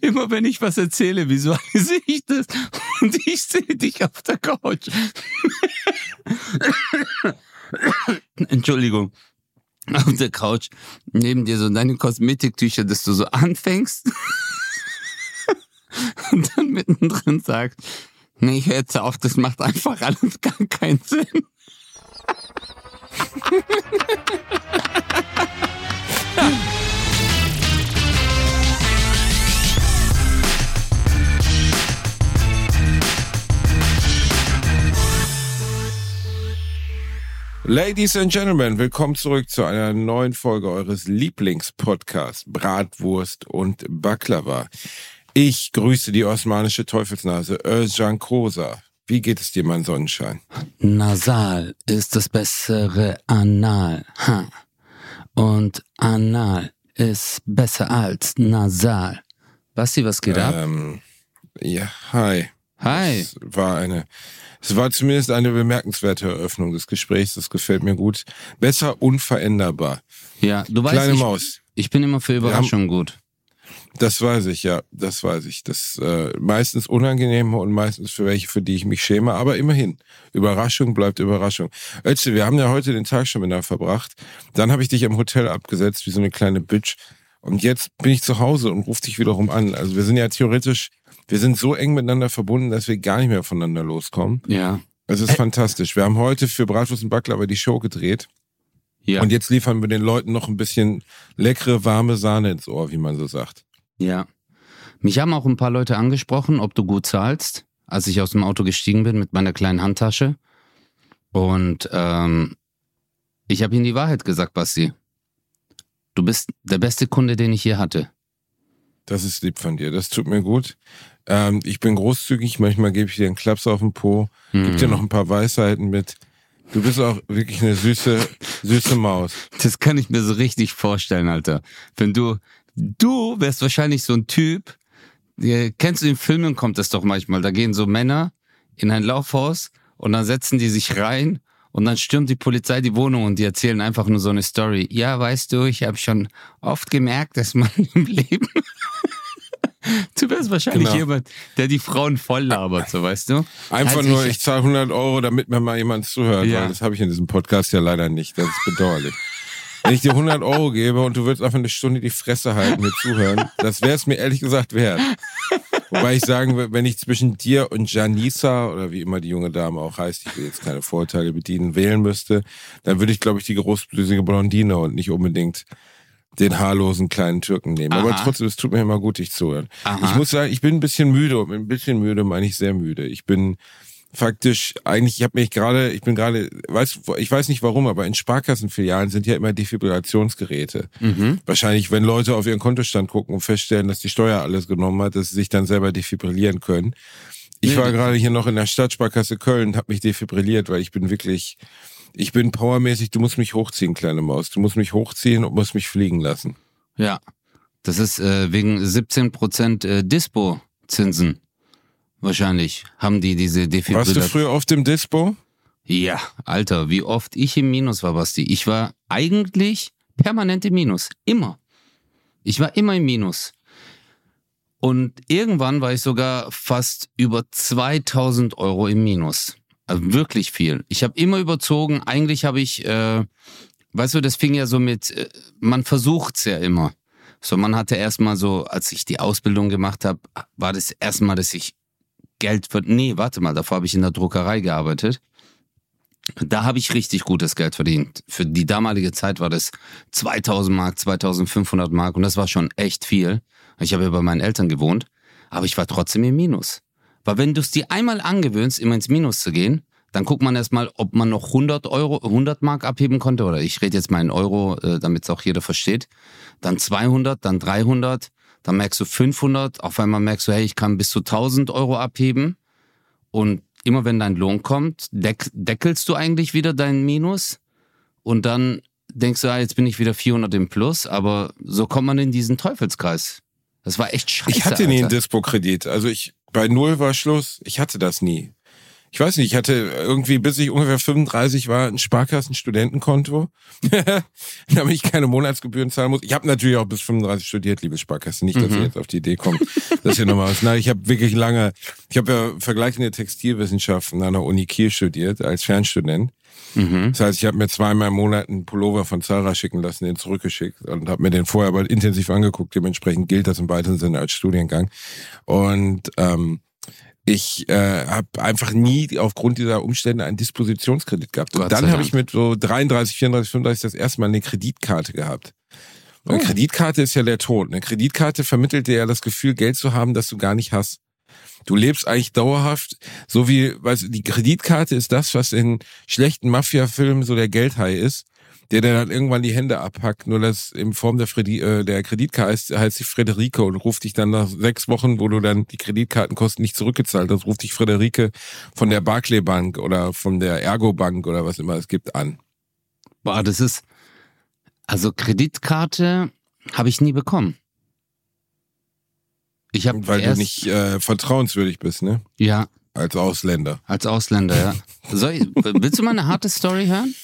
immer wenn ich was erzähle, visualisiere ich das und ich sehe dich auf der Couch. Entschuldigung. Auf der Couch neben dir so deine Kosmetiktücher, dass du so anfängst und dann mittendrin sagst, nee, ich höre jetzt auf, das macht einfach alles gar keinen Sinn. Ladies and Gentlemen, willkommen zurück zu einer neuen Folge eures Lieblingspodcasts Bratwurst und Baklava. Ich grüße die osmanische Teufelsnase Özcan Kosa. Wie geht es dir, mein Sonnenschein? Nasal ist das bessere Anal. Ha. Und Anal ist besser als Nasal. Basti, was geht ab? Ähm, ja, hi. Hi. Es war eine, es war zumindest eine bemerkenswerte Eröffnung des Gesprächs. Das gefällt mir gut. Besser unveränderbar. Ja, du weißt, Kleine ich, Maus. ich bin immer für Überraschungen gut. Das weiß ich, ja. Das weiß ich. Das äh, meistens unangenehme und meistens für welche, für die ich mich schäme. Aber immerhin, Überraschung bleibt Überraschung. Özce, wir haben ja heute den Tag schon miteinander verbracht. Dann habe ich dich im Hotel abgesetzt, wie so eine kleine Bitch. Und jetzt bin ich zu Hause und rufe dich wiederum an. Also wir sind ja theoretisch, wir sind so eng miteinander verbunden, dass wir gar nicht mehr voneinander loskommen. Ja. Es ist fantastisch. Wir haben heute für Bratwurst und Baklava die Show gedreht. Ja. Und jetzt liefern wir den Leuten noch ein bisschen leckere, warme Sahne ins Ohr, wie man so sagt. Ja. Mich haben auch ein paar Leute angesprochen, ob du gut zahlst, als ich aus dem Auto gestiegen bin mit meiner kleinen Handtasche. Und ähm, ich habe ihnen die Wahrheit gesagt, Basti. Du bist der beste Kunde, den ich je hatte. Das ist lieb von dir. Das tut mir gut. Ähm, ich bin großzügig. Manchmal gebe ich dir einen Klaps auf den Po, gebe dir noch ein paar Weisheiten mit. Du bist auch wirklich eine süße, süße Maus. Das kann ich mir so richtig vorstellen, Alter. Wenn du, du wärst wahrscheinlich so ein Typ, kennst du in Filmen kommt das doch manchmal, da gehen so Männer in ein Laufhaus und dann setzen die sich rein und dann stürmt die Polizei die Wohnung und die erzählen einfach nur so eine Story. Ja, weißt du, ich habe schon oft gemerkt, dass man im Leben Du wärst wahrscheinlich Genau. jemand, der die Frauen voll labert, so weißt du? Einfach Also nur, ich zahle 100 Euro, damit mir mal jemand zuhört, Ja. weil das habe ich in diesem Podcast ja leider nicht. Das ist bedauerlich. Wenn ich dir 100 Euro gebe und du würdest einfach eine Stunde die Fresse halten, mir zuhören, das wäre es mir ehrlich gesagt wert. Wobei ich sagen würde, wenn ich zwischen dir und Janisa oder wie immer die junge Dame auch heißt, ich will jetzt keine Vorurteile bedienen, wählen müsste, dann würde ich, glaube ich, die großblüsige Blondine und nicht unbedingt den haarlosen kleinen Türken nehmen. Aber Aha. trotzdem, es tut mir immer gut, dich zu hören. Aha. Ich muss sagen, ich bin ein bisschen müde und mit ein bisschen müde meine ich sehr müde. Ich bin faktisch eigentlich, ich habe mich gerade, ich bin gerade, weiß, ich weiß nicht warum, aber in Sparkassenfilialen sind ja immer Defibrillationsgeräte. Mhm. Wahrscheinlich, wenn Leute auf ihren Kontostand gucken und feststellen, dass die Steuer alles genommen hat, dass sie sich dann selber defibrillieren können. Ich Nee, war gerade hier noch in der Stadtsparkasse Köln und habe mich defibrilliert, weil ich bin wirklich, ich bin powermäßig, du musst mich hochziehen, kleine Maus. Du musst mich hochziehen und musst mich fliegen lassen. Ja. Das ist äh, wegen 17% äh, Dispo-Zinsen. Wahrscheinlich haben die diese Warst du früher auf dem Dispo? Ja, Alter, wie oft ich im Minus war, Basti. Ich war eigentlich permanent im Minus. Immer. Ich war immer im Minus. Und irgendwann war ich sogar fast über 2000 Euro im Minus. Also wirklich viel. Ich habe immer überzogen. Eigentlich habe ich, äh, weißt du, das fing ja so mit, äh, man versucht's ja immer. So, man hatte erstmal so, als ich die Ausbildung gemacht habe, war das erstmal, dass ich Geld ver Nee, warte mal, davor habe ich in der Druckerei gearbeitet. Da habe ich richtig gutes Geld verdient. Für die damalige Zeit war das 2000 Mark, 2500 Mark und das war schon echt viel. Ich habe ja bei meinen Eltern gewohnt, aber ich war trotzdem im Minus. Weil wenn du es dir einmal angewöhnst, immer ins Minus zu gehen, dann guckt man erstmal, ob man noch 100 Euro, 100 Mark abheben konnte oder ich rede jetzt mal in Euro, äh, damit es auch jeder versteht. Dann 200, dann 300, dann merkst du 500, auf einmal merkst du, hey, ich kann bis zu 1000 Euro abheben und immer wenn dein Lohn kommt, deck, deckelst du eigentlich wieder dein Minus und dann denkst du, ah, jetzt bin ich wieder 400 im Plus, aber so kommt man in diesen Teufelskreis. Das war echt scheiße. Ich hatte nie einen Alter. Dispo-Kredit. Also ich, bei Null war Schluss. Ich hatte das nie. Ich weiß nicht, ich hatte irgendwie, bis ich ungefähr 35 war, ein Sparkassen-Studentenkonto, damit ich keine Monatsgebühren zahlen muss. Ich habe natürlich auch bis 35 studiert, liebe Sparkassen. Nicht, dass mhm. ihr jetzt auf die Idee kommt, dass ihr nochmal was. Nein, ich habe wirklich lange, ich habe ja vergleichende Textilwissenschaften an der Uni Kiel studiert als Fernstudent. Mhm. Das heißt, ich habe mir zweimal im Monat einen Pullover von Zara schicken lassen, den zurückgeschickt und habe mir den vorher aber intensiv angeguckt. Dementsprechend gilt das im weiteren Sinne als Studiengang. Und ähm, ich äh, habe einfach nie aufgrund dieser Umstände einen Dispositionskredit gehabt. Und dann habe ich mit so 33, 34, 35 das erste Mal eine Kreditkarte gehabt. Eine oh. Kreditkarte ist ja der Tod. Eine Kreditkarte vermittelt dir ja das Gefühl, Geld zu haben, das du gar nicht hast. Du lebst eigentlich dauerhaft, so wie, weißt du, die Kreditkarte ist das, was in schlechten Mafia-Filmen so der Geldhai ist der dann irgendwann die Hände abhackt, nur dass in Form der, Fredi äh, der Kreditkarte heißt, heißt sie Frederike und ruft dich dann nach sechs Wochen, wo du dann die Kreditkartenkosten nicht zurückgezahlt hast, ruft dich Frederike von der Barclay Bank oder von der Ergo Bank oder was immer es gibt an. Boah, das ist, also Kreditkarte habe ich nie bekommen. Ich habe Weil du nicht äh, vertrauenswürdig bist, ne? Ja. Als Ausländer. Als Ausländer, ja. Soll ich, willst du mal eine harte Story hören?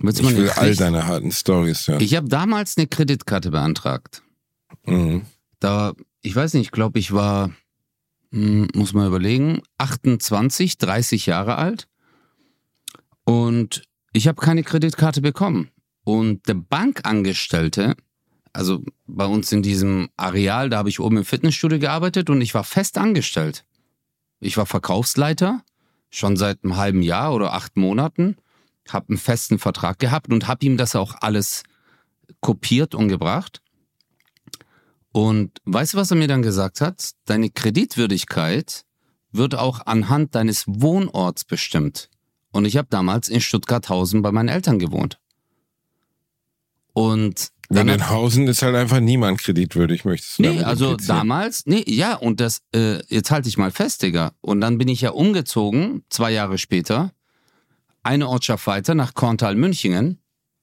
Willst ich will all deine harten Stories ja. Ich habe damals eine Kreditkarte beantragt. Mhm. Da, ich weiß nicht, ich glaube, ich war, hm, muss man überlegen, 28, 30 Jahre alt. Und ich habe keine Kreditkarte bekommen. Und der Bankangestellte, also bei uns in diesem Areal, da habe ich oben im Fitnessstudio gearbeitet und ich war fest angestellt. Ich war Verkaufsleiter, schon seit einem halben Jahr oder acht Monaten habe einen festen Vertrag gehabt und habe ihm das auch alles kopiert und gebracht. Und weißt du, was er mir dann gesagt hat? Deine Kreditwürdigkeit wird auch anhand deines Wohnorts bestimmt. Und ich habe damals in Stuttgarthausen bei meinen Eltern gewohnt. Und dann in Hausen ist halt einfach niemand kreditwürdig, möchtest du Nee, also damals, nee, ja, und das, äh, jetzt halte ich mal fest, Digga. Und dann bin ich ja umgezogen, zwei Jahre später, eine Ortschaft weiter nach Korntal-Münchingen,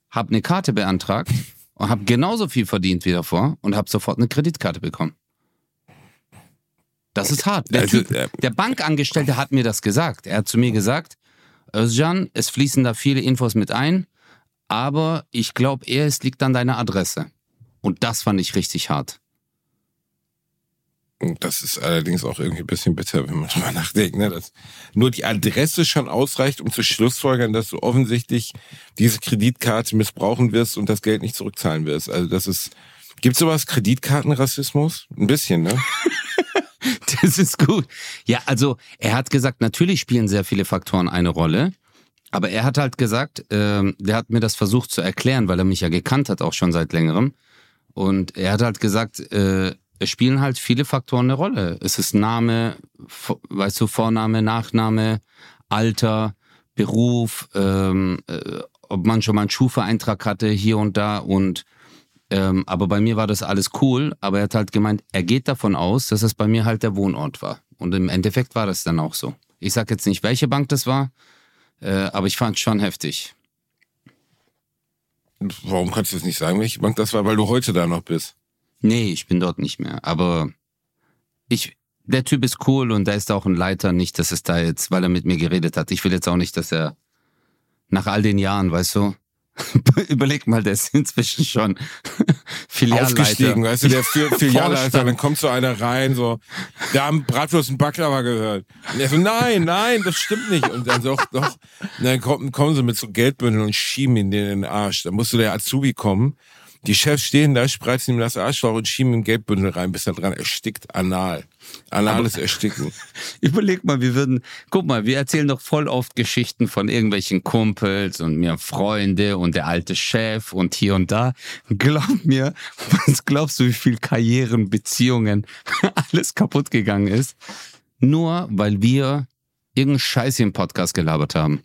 habe eine Karte beantragt und habe genauso viel verdient wie davor und habe sofort eine Kreditkarte bekommen. Das ist hart. Der, also, typ, äh, der Bankangestellte hat mir das gesagt. Er hat zu mir gesagt, Özcan, es fließen da viele Infos mit ein, aber ich glaube eher, es liegt an deiner Adresse. Und das fand ich richtig hart. Das ist allerdings auch irgendwie ein bisschen bitter, wenn man drüber nachdenkt, ne? dass nur die Adresse schon ausreicht, um zu schlussfolgern, dass du offensichtlich diese Kreditkarte missbrauchen wirst und das Geld nicht zurückzahlen wirst. Also das ist, gibt sowas Kreditkartenrassismus? Ein bisschen, ne? das ist gut. Ja, also er hat gesagt, natürlich spielen sehr viele Faktoren eine Rolle. Aber er hat halt gesagt, äh, der hat mir das versucht zu erklären, weil er mich ja gekannt hat, auch schon seit längerem. Und er hat halt gesagt, äh, es spielen halt viele Faktoren eine Rolle. Es ist Name, weißt du, Vorname, Nachname, Alter, Beruf, ähm, äh, ob man schon mal einen Schufa-Eintrag hatte, hier und da und ähm, aber bei mir war das alles cool, aber er hat halt gemeint, er geht davon aus, dass es bei mir halt der Wohnort war. Und im Endeffekt war das dann auch so. Ich sag jetzt nicht, welche Bank das war, äh, aber ich fand es schon heftig. Warum kannst du es nicht sagen, welche Bank das war? Weil du heute da noch bist. Nee, ich bin dort nicht mehr. Aber ich, der Typ ist cool und da ist auch ein Leiter. Nicht, dass es da jetzt, weil er mit mir geredet hat. Ich will jetzt auch nicht, dass er nach all den Jahren, weißt du, Überleg mal, der ist inzwischen schon Filialleiter. Aufgestiegen, weißt du, der Filialleiter, dann kommt so einer rein, so, der haben Bratwurst und Baklava gehört. Und er so, nein, nein, das stimmt nicht. Und dann so, doch, und dann kommen, kommen sie mit so Geldbündeln und schieben ihn in den Arsch. Dann musste der Azubi kommen die Chefs stehen da, spreizen ihm das Arschloch und schieben ihm Geldbündel rein, bis er dran erstickt. Anal. Anales Ersticken. Überleg mal, wir würden, guck mal, wir erzählen doch voll oft Geschichten von irgendwelchen Kumpels und mir Freunde und der alte Chef und hier und da. Glaub mir, was glaubst du, wie viel Karrieren, Beziehungen, alles kaputt gegangen ist? Nur weil wir irgendeinen Scheiß im Podcast gelabert haben.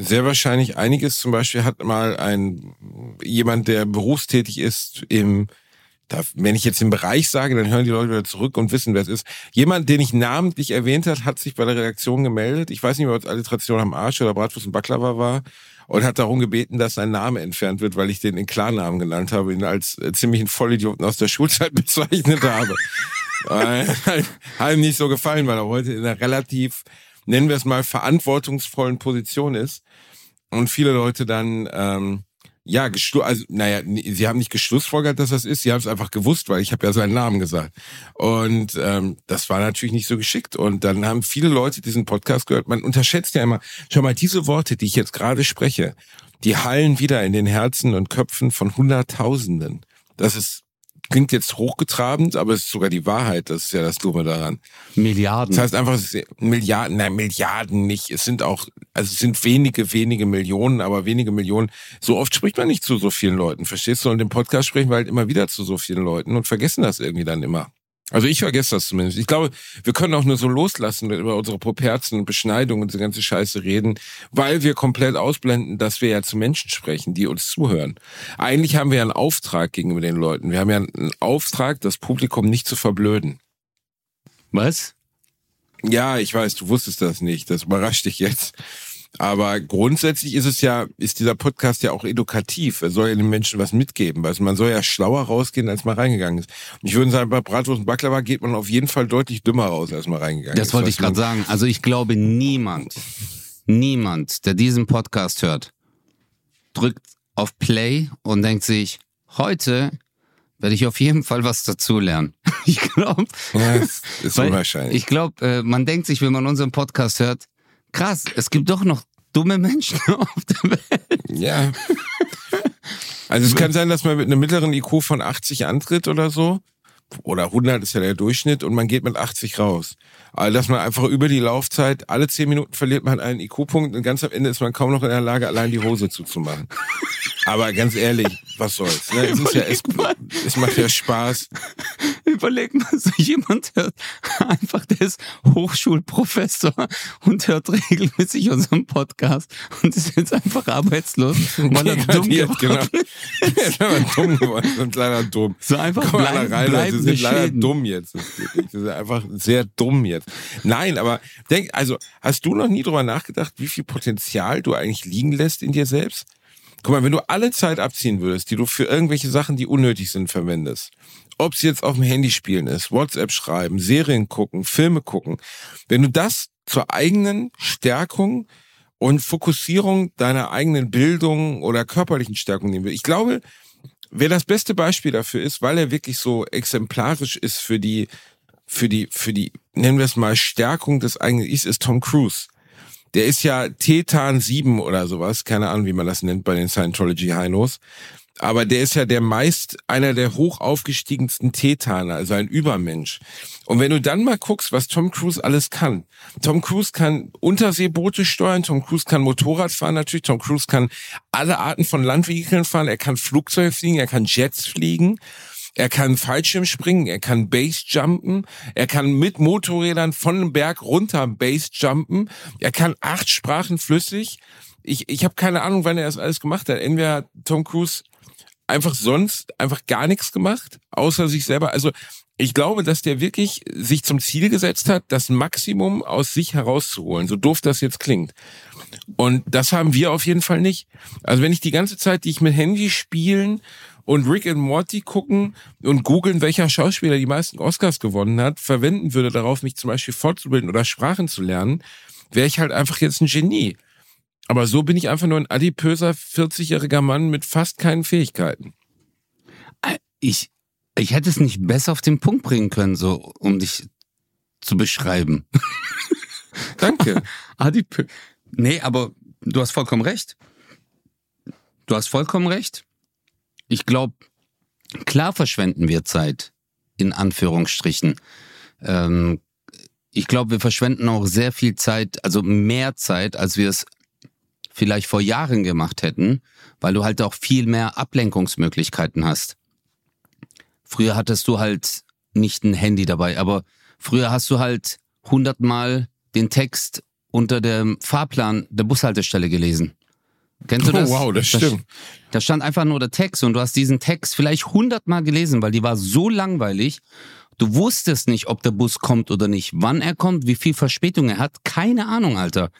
Sehr wahrscheinlich einiges. Zum Beispiel hat mal ein jemand, der berufstätig ist im wenn ich jetzt den Bereich sage, dann hören die Leute wieder zurück und wissen, wer es ist. Jemand, den ich namentlich erwähnt hat, hat sich bei der Redaktion gemeldet. Ich weiß nicht, ob es Alliteration am Arsch oder Bratwurst und Baklava war und hat darum gebeten, dass sein Name entfernt wird, weil ich den in Klarnamen genannt habe, ihn als äh, ziemlichen Vollidioten aus der Schulzeit bezeichnet habe. äh, hat ihm nicht so gefallen, weil er heute in einer relativ nennen wir es mal, verantwortungsvollen Position ist und viele Leute dann ähm, ja, also naja, sie haben nicht geschlussfolgert, dass das ist, sie haben es einfach gewusst, weil ich habe ja seinen Namen gesagt. Und ähm, das war natürlich nicht so geschickt. Und dann haben viele Leute diesen Podcast gehört. Man unterschätzt ja immer, schau mal, diese Worte, die ich jetzt gerade spreche, die hallen wieder in den Herzen und Köpfen von Hunderttausenden. Das ist klingt jetzt hochgetrabend, aber es ist sogar die Wahrheit. Das ist ja das Dumme daran. Milliarden. Das heißt einfach Milliarden, nein, Milliarden nicht. Es sind auch, also es sind wenige, wenige Millionen, aber wenige Millionen. So oft spricht man nicht zu so vielen Leuten. Verstehst du? Und im Podcast sprechen wir halt immer wieder zu so vielen Leuten und vergessen das irgendwie dann immer. Also ich vergesse das zumindest. Ich glaube, wir können auch nur so loslassen, über unsere Properzen und Beschneidung und diese ganze Scheiße reden, weil wir komplett ausblenden, dass wir ja zu Menschen sprechen, die uns zuhören. Eigentlich haben wir ja einen Auftrag gegenüber den Leuten. Wir haben ja einen Auftrag, das Publikum nicht zu verblöden. Was? Ja, ich weiß, du wusstest das nicht. Das überrascht dich jetzt. Aber grundsätzlich ist es ja, ist dieser Podcast ja auch edukativ. Er soll ja den Menschen was mitgeben. Also man soll ja schlauer rausgehen, als man reingegangen ist. Und ich würde sagen, bei Bratwurst und Baklava geht man auf jeden Fall deutlich dümmer raus, als man reingegangen das ist. Das wollte ich gerade sagen. Also ich glaube, niemand, niemand, der diesen Podcast hört, drückt auf Play und denkt sich, heute werde ich auf jeden Fall was dazulernen. Ich glaube, ja, ist unwahrscheinlich. Ich glaube, äh, man denkt sich, wenn man unseren Podcast hört, krass, es gibt doch noch dumme Menschen auf der Welt. Ja. Also es kann sein, dass man mit einem mittleren IQ von 80 antritt oder so. Oder 100 ist ja der Durchschnitt und man geht mit 80 raus. Also dass man einfach über die Laufzeit, alle 10 Minuten verliert man einen IQ-Punkt und ganz am Ende ist man kaum noch in der Lage, allein die Hose zuzumachen. Aber ganz ehrlich, was soll's? Ne? Es, ist ja, es, es macht ja Spaß. Überleg mal, so jemand hört einfach, der ist Hochschulprofessor und hört regelmäßig unseren Podcast und ist jetzt einfach arbeitslos, weil er dumm geworden genau. Er ist dumm geworden und leider dumm. So einfach Komm bleib, rein, bleib Sie sind leider dumm jetzt. Sie sind einfach sehr dumm jetzt. Nein, aber denk, also hast du noch nie drüber nachgedacht, wie viel Potenzial du eigentlich liegen lässt in dir selbst? Guck mal, wenn du alle Zeit abziehen würdest, die du für irgendwelche Sachen, die unnötig sind, verwendest, ob es jetzt auf dem Handy spielen ist, WhatsApp schreiben, Serien gucken, Filme gucken, wenn du das zur eigenen Stärkung und Fokussierung deiner eigenen Bildung oder körperlichen Stärkung nehmen willst, ich glaube, wer das beste Beispiel dafür ist, weil er wirklich so exemplarisch ist für die, für die, für die, nennen wir es mal, Stärkung des eigenen Ichs, ist Tom Cruise. Der ist ja Tetan 7 oder sowas, keine Ahnung, wie man das nennt bei den Scientology-Heinos. Aber der ist ja der meist einer der hoch aufgestiegensten Tetaner, also ein Übermensch. Und wenn du dann mal guckst, was Tom Cruise alles kann. Tom Cruise kann Unterseeboote steuern, Tom Cruise kann Motorrad fahren natürlich, Tom Cruise kann alle Arten von Landvehikeln fahren, er kann Flugzeug fliegen, er kann Jets fliegen. Er kann Fallschirm springen, er kann Base jumpen, er kann mit Motorrädern von einem Berg runter Base jumpen, er kann acht Sprachen flüssig. Ich, ich habe keine Ahnung, wann er das alles gemacht hat. Entweder hat Tom Cruise einfach sonst einfach gar nichts gemacht, außer sich selber. Also ich glaube, dass der wirklich sich zum Ziel gesetzt hat, das Maximum aus sich herauszuholen, so doof das jetzt klingt. Und das haben wir auf jeden Fall nicht. Also wenn ich die ganze Zeit, die ich mit Handy spielen und Rick and Morty gucken und googeln, welcher Schauspieler die meisten Oscars gewonnen hat, verwenden würde darauf, mich zum Beispiel fortzubilden oder Sprachen zu lernen, wäre ich halt einfach jetzt ein Genie. Aber so bin ich einfach nur ein adipöser 40-jähriger Mann mit fast keinen Fähigkeiten. Äh, ich, ich hätte es nicht besser auf den Punkt bringen können, so um dich zu beschreiben. Danke. Adipö nee, aber du hast vollkommen recht. Du hast vollkommen recht ich glaube, klar verschwenden wir Zeit, in Anführungsstrichen. Ähm, ich glaube, wir verschwenden auch sehr viel Zeit, also mehr Zeit, als wir es vielleicht vor Jahren gemacht hätten, weil du halt auch viel mehr Ablenkungsmöglichkeiten hast. Früher hattest du halt nicht ein Handy dabei, aber früher hast du halt hundertmal den Text unter dem Fahrplan der Bushaltestelle gelesen. Kennst du das? Oh, wow, das stimmt. Da stand einfach nur der Text und du hast diesen Text vielleicht hundertmal gelesen, weil die war so langweilig. Du wusstest nicht, ob der Bus kommt oder nicht, wann er kommt, wie viel Verspätung er hat. Keine Ahnung, Alter.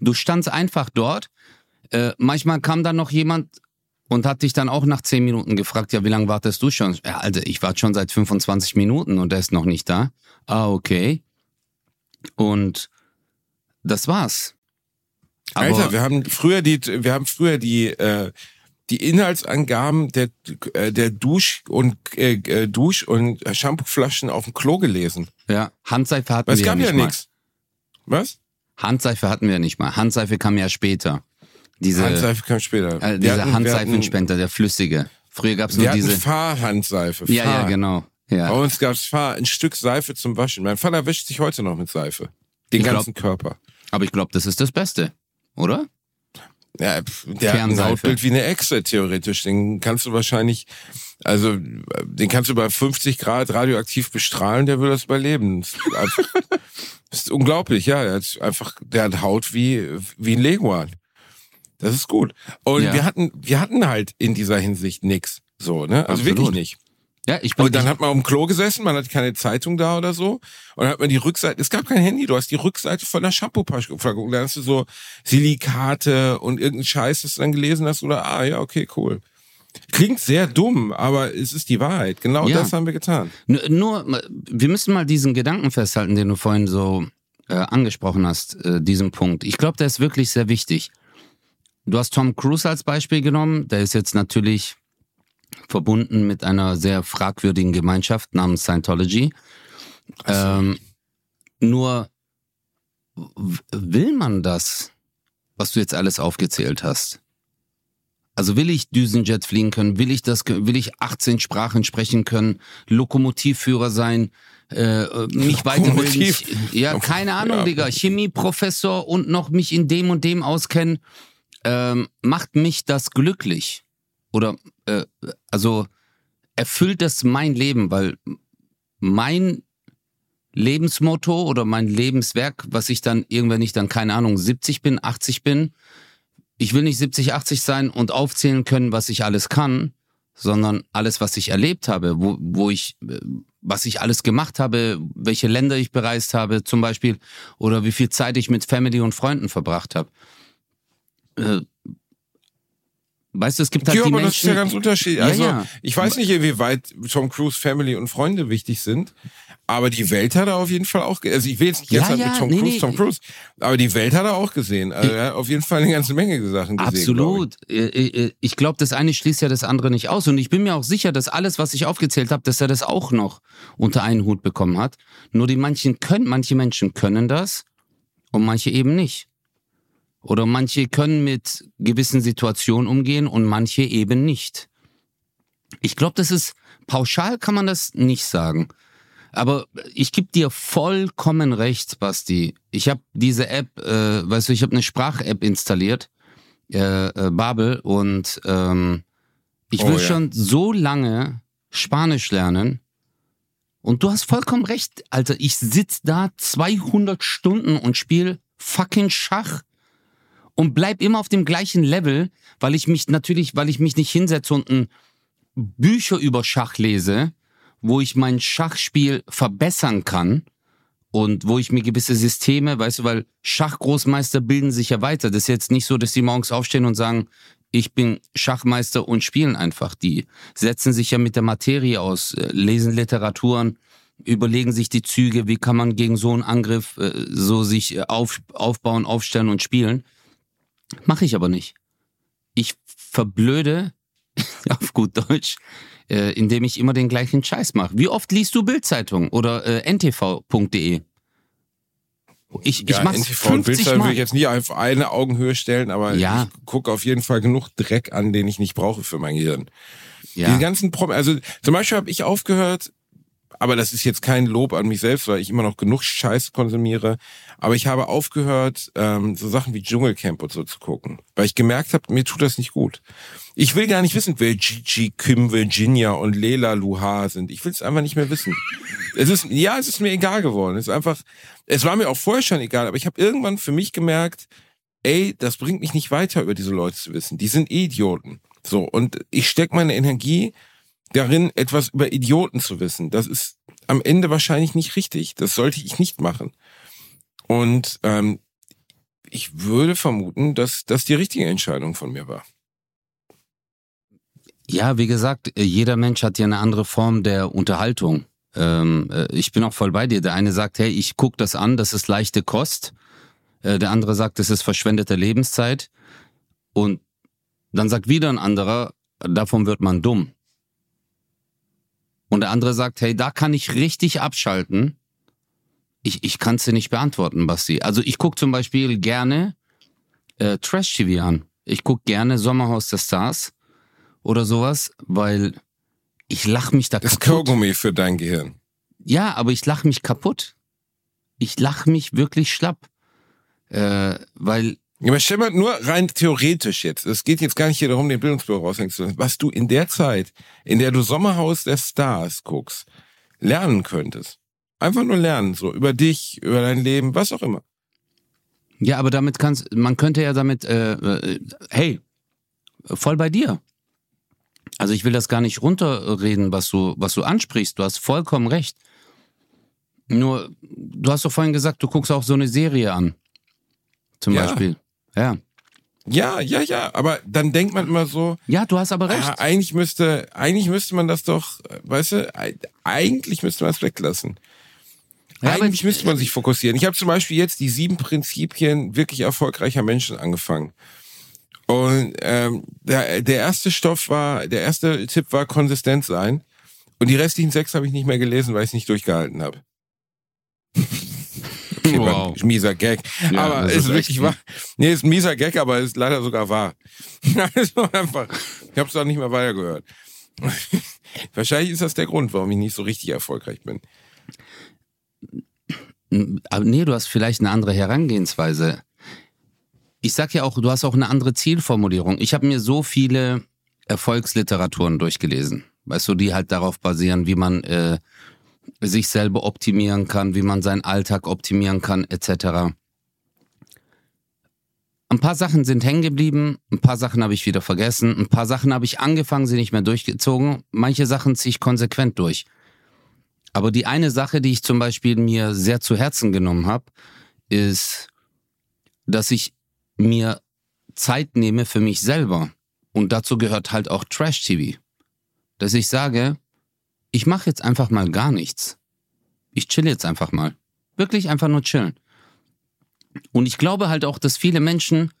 Du standst einfach dort. Äh, manchmal kam dann noch jemand und hat dich dann auch nach zehn Minuten gefragt, ja, wie lange wartest du schon? Ja, Alter, ich warte schon seit 25 Minuten und er ist noch nicht da. Ah, okay. Und das war's. Aber Alter, wir haben früher die, wir haben früher die, äh, die Inhaltsangaben der, äh, der Dusch- und äh, äh Dusch- und Shampooflaschen auf dem Klo gelesen. Ja, Handseife hatten Weil wir ja nicht ja mal. Nix. Was? Handseife hatten wir nicht mal. Handseife kam ja später. Diese, Handseife kam später. Äh, dieser Handseifenspender, der flüssige. Früher gab's nur wir diese. Fahrhandseife. Ja, ja, genau. Ja. Bei uns gab's Fahr, ein Stück Seife zum Waschen. Mein Vater wäscht sich heute noch mit Seife. Den ich ganzen glaub, Körper. Aber ich glaube, das ist das Beste, oder? Ja, der hat ein Hautbild wie eine Echse, theoretisch. Den kannst du wahrscheinlich, also, den kannst du bei 50 Grad radioaktiv bestrahlen, der würde das überleben. Das ist, einfach, das ist unglaublich, ja. Der hat einfach, der hat Haut wie, wie ein Leguan. Das ist gut. Und ja. wir hatten, wir hatten halt in dieser Hinsicht nix. So, ne? Also Absolut. wirklich nicht. Ja, ich bin und dann hat man auf dem Klo gesessen, man hat keine Zeitung da oder so. Und dann hat man die Rückseite, es gab kein Handy, du hast die Rückseite von der Shampoo-Packung. Da hast du so Silikate und irgendeinen Scheiß, das du dann gelesen hast, oder ah ja, okay, cool. Klingt sehr dumm, aber es ist die Wahrheit. Genau ja. das haben wir getan. Nur, wir müssen mal diesen Gedanken festhalten, den du vorhin so äh, angesprochen hast, äh, diesen Punkt. Ich glaube, der ist wirklich sehr wichtig. Du hast Tom Cruise als Beispiel genommen. Der ist jetzt natürlich verbunden mit einer sehr fragwürdigen Gemeinschaft namens Scientology. Ähm, nur will man das, was du jetzt alles aufgezählt hast? Also will ich Düsenjet fliegen können? Will ich das? Will ich 18 Sprachen sprechen können? Lokomotivführer sein? Äh, mich weiterbilden? Ja, keine Ahnung, ja. Digga. Chemieprofessor und noch mich in dem und dem auskennen. Ähm, macht mich das glücklich? Oder äh, also erfüllt das mein Leben, weil mein Lebensmotto oder mein Lebenswerk, was ich dann irgendwann nicht dann, keine Ahnung, 70 bin, 80 bin, ich will nicht 70, 80 sein und aufzählen können, was ich alles kann, sondern alles, was ich erlebt habe, wo, wo ich, was ich alles gemacht habe, welche Länder ich bereist habe, zum Beispiel, oder wie viel Zeit ich mit Family und Freunden verbracht habe. Äh, Weißt du, es gibt halt ja, die aber Menschen. das ist ja ganz unterschiedlich. Also, ja, ja. ich weiß nicht, inwieweit Tom Cruise Family und Freunde wichtig sind, aber die Welt hat er auf jeden Fall auch, also ich will jetzt nicht jetzt ja, mit Tom nee, Cruise, nee. Tom Cruise, aber die Welt hat er auch gesehen. Also er hat auf jeden Fall eine ganze Menge Sachen gesehen. Absolut. Ich, äh, äh, ich glaube, das eine schließt ja das andere nicht aus. Und ich bin mir auch sicher, dass alles, was ich aufgezählt habe, dass er das auch noch unter einen Hut bekommen hat. Nur die manchen können, manche Menschen können das und manche eben nicht. Oder manche können mit gewissen Situationen umgehen und manche eben nicht. Ich glaube, das ist pauschal kann man das nicht sagen. Aber ich gebe dir vollkommen recht, Basti. Ich habe diese App, äh, weißt du, ich habe eine Sprach-App installiert, äh, äh, Babel, und ähm, ich will oh, ja. schon so lange Spanisch lernen. Und du hast vollkommen recht, Alter. Ich sitz da 200 Stunden und spiele fucking Schach und bleib immer auf dem gleichen Level, weil ich mich natürlich, weil ich mich nicht hinsetze und ein Bücher über Schach lese, wo ich mein Schachspiel verbessern kann und wo ich mir gewisse Systeme, weißt du, weil Schachgroßmeister bilden sich ja weiter. Das ist jetzt nicht so, dass die morgens aufstehen und sagen, ich bin Schachmeister und spielen einfach. Die setzen sich ja mit der Materie aus, äh, lesen Literaturen, überlegen sich die Züge, wie kann man gegen so einen Angriff äh, so sich äh, auf, aufbauen, aufstellen und spielen. Mache ich aber nicht. Ich verblöde, auf gut Deutsch, äh, indem ich immer den gleichen Scheiß mache. Wie oft liest du Bildzeitung oder äh, ntv.de? Ich, ja, ich mach's NTV und Bildzeitung will ich jetzt nie auf eine Augenhöhe stellen, aber ja. ich gucke auf jeden Fall genug Dreck an, den ich nicht brauche für mein Gehirn. Ja. Die ganzen Prom also zum Beispiel habe ich aufgehört, aber das ist jetzt kein Lob an mich selbst, weil ich immer noch genug Scheiß konsumiere. Aber ich habe aufgehört, ähm, so Sachen wie Dschungelcamp und so zu gucken, weil ich gemerkt habe, mir tut das nicht gut. Ich will gar nicht wissen, wer Gigi, Kim, Virginia und Lela Luha sind. Ich will es einfach nicht mehr wissen. es ist ja, es ist mir egal geworden. Es ist einfach, es war mir auch vorher schon egal, aber ich habe irgendwann für mich gemerkt, ey, das bringt mich nicht weiter, über diese Leute zu wissen. Die sind Idioten. So und ich steck meine Energie darin, etwas über Idioten zu wissen. Das ist am Ende wahrscheinlich nicht richtig. Das sollte ich nicht machen. Und ähm, ich würde vermuten, dass das die richtige Entscheidung von mir war. Ja, wie gesagt, jeder Mensch hat ja eine andere Form der Unterhaltung. Ähm, äh, ich bin auch voll bei dir. Der eine sagt, hey, ich guck das an, das ist leichte Kost. Äh, der andere sagt, es ist verschwendete Lebenszeit. Und dann sagt wieder ein anderer, davon wird man dumm. Und der andere sagt, hey, da kann ich richtig abschalten. Ich, ich kann es dir nicht beantworten, Basti. Also ich gucke zum Beispiel gerne äh, Trash-TV an. Ich gucke gerne Sommerhaus der Stars oder sowas, weil ich lach mich da Das kaputt. Kaugummi für dein Gehirn. Ja, aber ich lach mich kaputt. Ich lach mich wirklich schlapp. Äh, weil, aber stell mal nur rein theoretisch jetzt. Es geht jetzt gar nicht hier darum, den Bildungsbüro raushängen zu lassen. Was du in der Zeit, in der du Sommerhaus der Stars guckst, lernen könntest. Einfach nur lernen, so über dich, über dein Leben, was auch immer. ja, aber damit kannst, man könnte ja damit, äh, äh, hey, voll bei dir. Also ich will das gar nicht runterreden, was du, was du ansprichst. Du hast vollkommen recht. Nur, du hast doch vorhin gesagt, du guckst auch so eine Serie an. Zum Ja. Beispiel. Ja. Ja, ja, ja. Aber dann denkt man immer so, Ja, du hast aber recht. ah, eigentlich müsste, eigentlich müsste man das doch, weißt du, ei- eigentlich müsste man es weglassen. Ja, eigentlich müsste man sich fokussieren. Ich habe zum Beispiel jetzt die sieben Prinzipien wirklich erfolgreicher Menschen angefangen. Und ähm, der, der erste Stoff war, der erste Tipp war konsistent sein. Und die restlichen sechs habe ich nicht mehr gelesen, weil ich es nicht durchgehalten habe. Okay, war Wow. ein mieser Gag. Ja, aber ist ist wirklich wahr. Nee, ist ein mieser Gag, aber ist leider sogar wahr. also einfach, ich habe es auch nicht mehr weitergehört. Wahrscheinlich ist das der Grund, warum ich nicht so richtig erfolgreich bin. Aber nee, du hast vielleicht eine andere Herangehensweise. Ich sag ja auch, du hast auch eine andere Zielformulierung. Ich habe mir so viele Erfolgsliteraturen durchgelesen, weißt du, die halt darauf basieren, wie man äh, sich selber optimieren kann, wie man seinen Alltag optimieren kann, etc. Ein paar Sachen sind hängen geblieben, ein paar Sachen habe ich wieder vergessen, ein paar Sachen habe ich angefangen, sie nicht mehr durchgezogen. Manche Sachen ziehe ich konsequent durch. Aber die eine Sache, die ich zum Beispiel mir sehr zu Herzen genommen habe, ist, dass ich mir Zeit nehme für mich selber. Und dazu gehört halt auch Trash-TV. Dass ich sage, ich mache jetzt einfach mal gar nichts. Ich chill jetzt einfach mal. Wirklich einfach nur chillen. Und ich glaube halt auch, dass viele Menschen,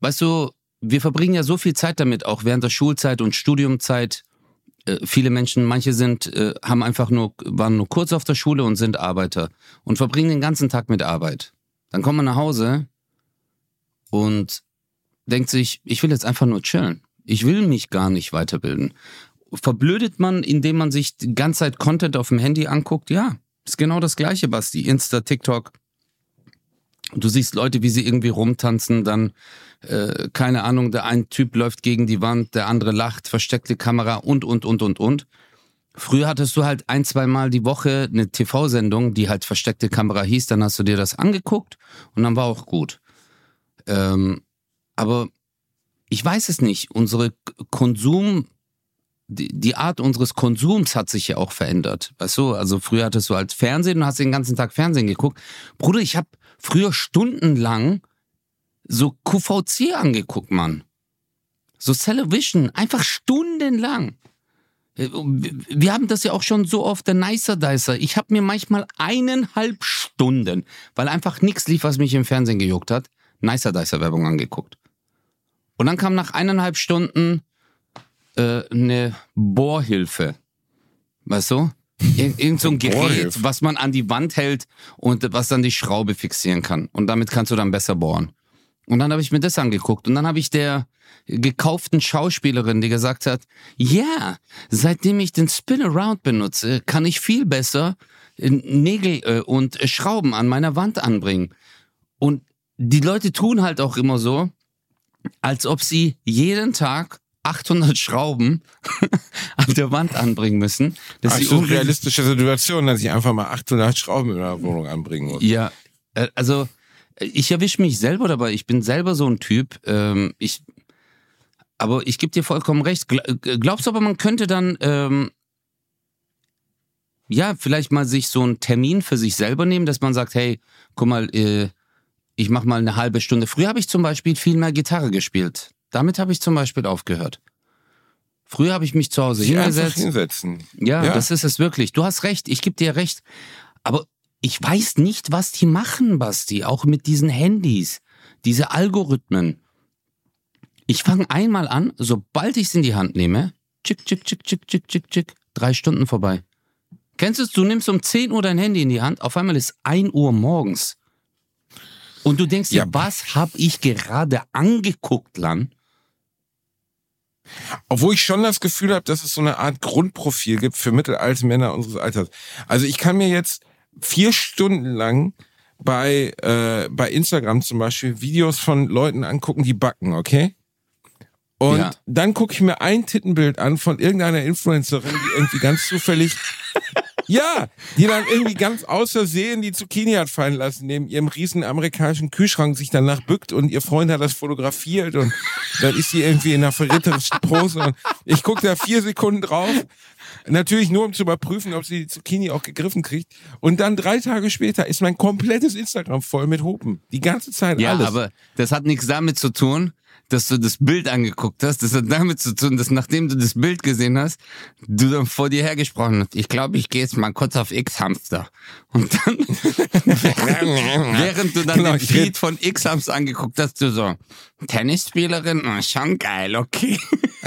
weißt du, wir verbringen ja so viel Zeit damit, auch während der Schulzeit und Studiumzeit, äh, viele Menschen, manche sind, äh, haben einfach nur, waren nur kurz auf der Schule und sind Arbeiter und verbringen den ganzen Tag mit Arbeit. Dann kommt man nach Hause und denkt sich, ich will jetzt einfach nur chillen. Ich will mich gar nicht weiterbilden. Verblödet man, indem man sich die ganze Zeit Content auf dem Handy anguckt? Ja, ist genau das gleiche, Basti. Insta, TikTok. Du siehst Leute, wie sie irgendwie rumtanzen, dann äh, keine Ahnung, der ein Typ läuft gegen die Wand, der andere lacht, versteckte Kamera und, und, und, und, und. Früher hattest du halt ein, zwei Mal die Woche eine TV-Sendung, die halt versteckte Kamera hieß, dann hast du dir das angeguckt und dann war auch gut. Ähm, aber ich weiß es nicht. Unsere Konsum, die, die Art unseres Konsums hat sich ja auch verändert. Weißt du, also früher hattest du halt Fernsehen und hast den ganzen Tag Fernsehen geguckt. Bruder, ich habe früher stundenlang so QVC angeguckt, Mann. So Television, einfach stundenlang. Äh, Wir haben das ja auch schon so oft, der Nicer Dicer. Ich habe mir manchmal eineinhalb Stunden, weil einfach nichts lief, was mich im Fernsehen gejuckt hat, Nicer Dicer Werbung angeguckt. Und dann kam nach eineinhalb Stunden äh, eine Bohrhilfe. Weißt du? Ir irgend so ein Gerät, was man an die Wand hält und was dann die Schraube fixieren kann. Und damit kannst du dann besser bohren. Und dann habe ich mir das angeguckt. Und dann habe ich der gekauften Schauspielerin, die gesagt hat, ja, seitdem ich den Spin-Around benutze, kann ich viel besser äh, Nägel äh, und Schrauben an meiner Wand anbringen. Und die Leute tun halt auch immer so, als ob sie jeden Tag 800 Schrauben an der Wand anbringen müssen. Das ist eine realistische Situation, dass ich einfach mal 800 Schrauben in der Wohnung anbringen muss. Ja, äh, also äh, ich erwische mich selber dabei. Ich bin selber so ein Typ. Ähm, ich, aber ich gebe dir vollkommen recht. Äh, Glaubst du aber, man könnte dann ähm, ja vielleicht mal sich so einen Termin für sich selber nehmen, dass man sagt, hey, guck mal, äh, ich mache mal eine halbe Stunde. Früher habe ich zum Beispiel viel mehr Gitarre gespielt. Damit habe ich zum Beispiel aufgehört. Früher habe ich mich zu Hause einfach hingesetzt. hinsetzen. Ja, Ja. das ist es wirklich. Du hast recht, ich gebe dir recht. Aber ich weiß nicht, was die machen, Basti, auch mit diesen Handys, diese Algorithmen. Ich fange einmal an, sobald ich es in die Hand nehme, tschick, tschick, tschick, tschick, tschick, tschick, tschick, drei Stunden vorbei. Kennst du es? Du nimmst um 10 Uhr dein Handy in die Hand, auf einmal ist 1 Uhr morgens. Und du denkst dir, Ja. was habe ich gerade angeguckt, Lan? Obwohl ich schon das Gefühl habe, dass es so eine Art Grundprofil gibt für mittelalte Männer unseres Alters. Also ich kann mir jetzt vier Stunden lang bei, äh, bei Instagram zum Beispiel Videos von Leuten angucken, die backen, okay? Und Ja. dann gucke ich mir ein Tittenbild an von irgendeiner Influencerin, die irgendwie ganz zufällig, ja, die dann irgendwie ganz außersehen die Zucchini hat fallen lassen, neben ihrem riesen amerikanischen Kühlschrank sich danach bückt und ihr Freund hat das fotografiert und dann ist sie irgendwie in einer verritterischen Pose und ich gucke da vier Sekunden drauf, natürlich nur um zu überprüfen, ob sie die Zucchini auch gegriffen kriegt und dann drei Tage später ist mein komplettes Instagram voll mit Hupen. Die ganze Zeit Ja, alles. aber das hat nichts damit zu tun, dass du das Bild angeguckt hast. Das hat damit zu tun, dass nachdem du das Bild gesehen hast, du dann vor dir hergesprochen hast. Ich glaube, ich gehe jetzt mal kurz auf X-Hamster. Und dann, während du dann Genau, den Feed von X-Hamster angeguckt hast, du so, Tennisspielerin, oh, schon geil, okay.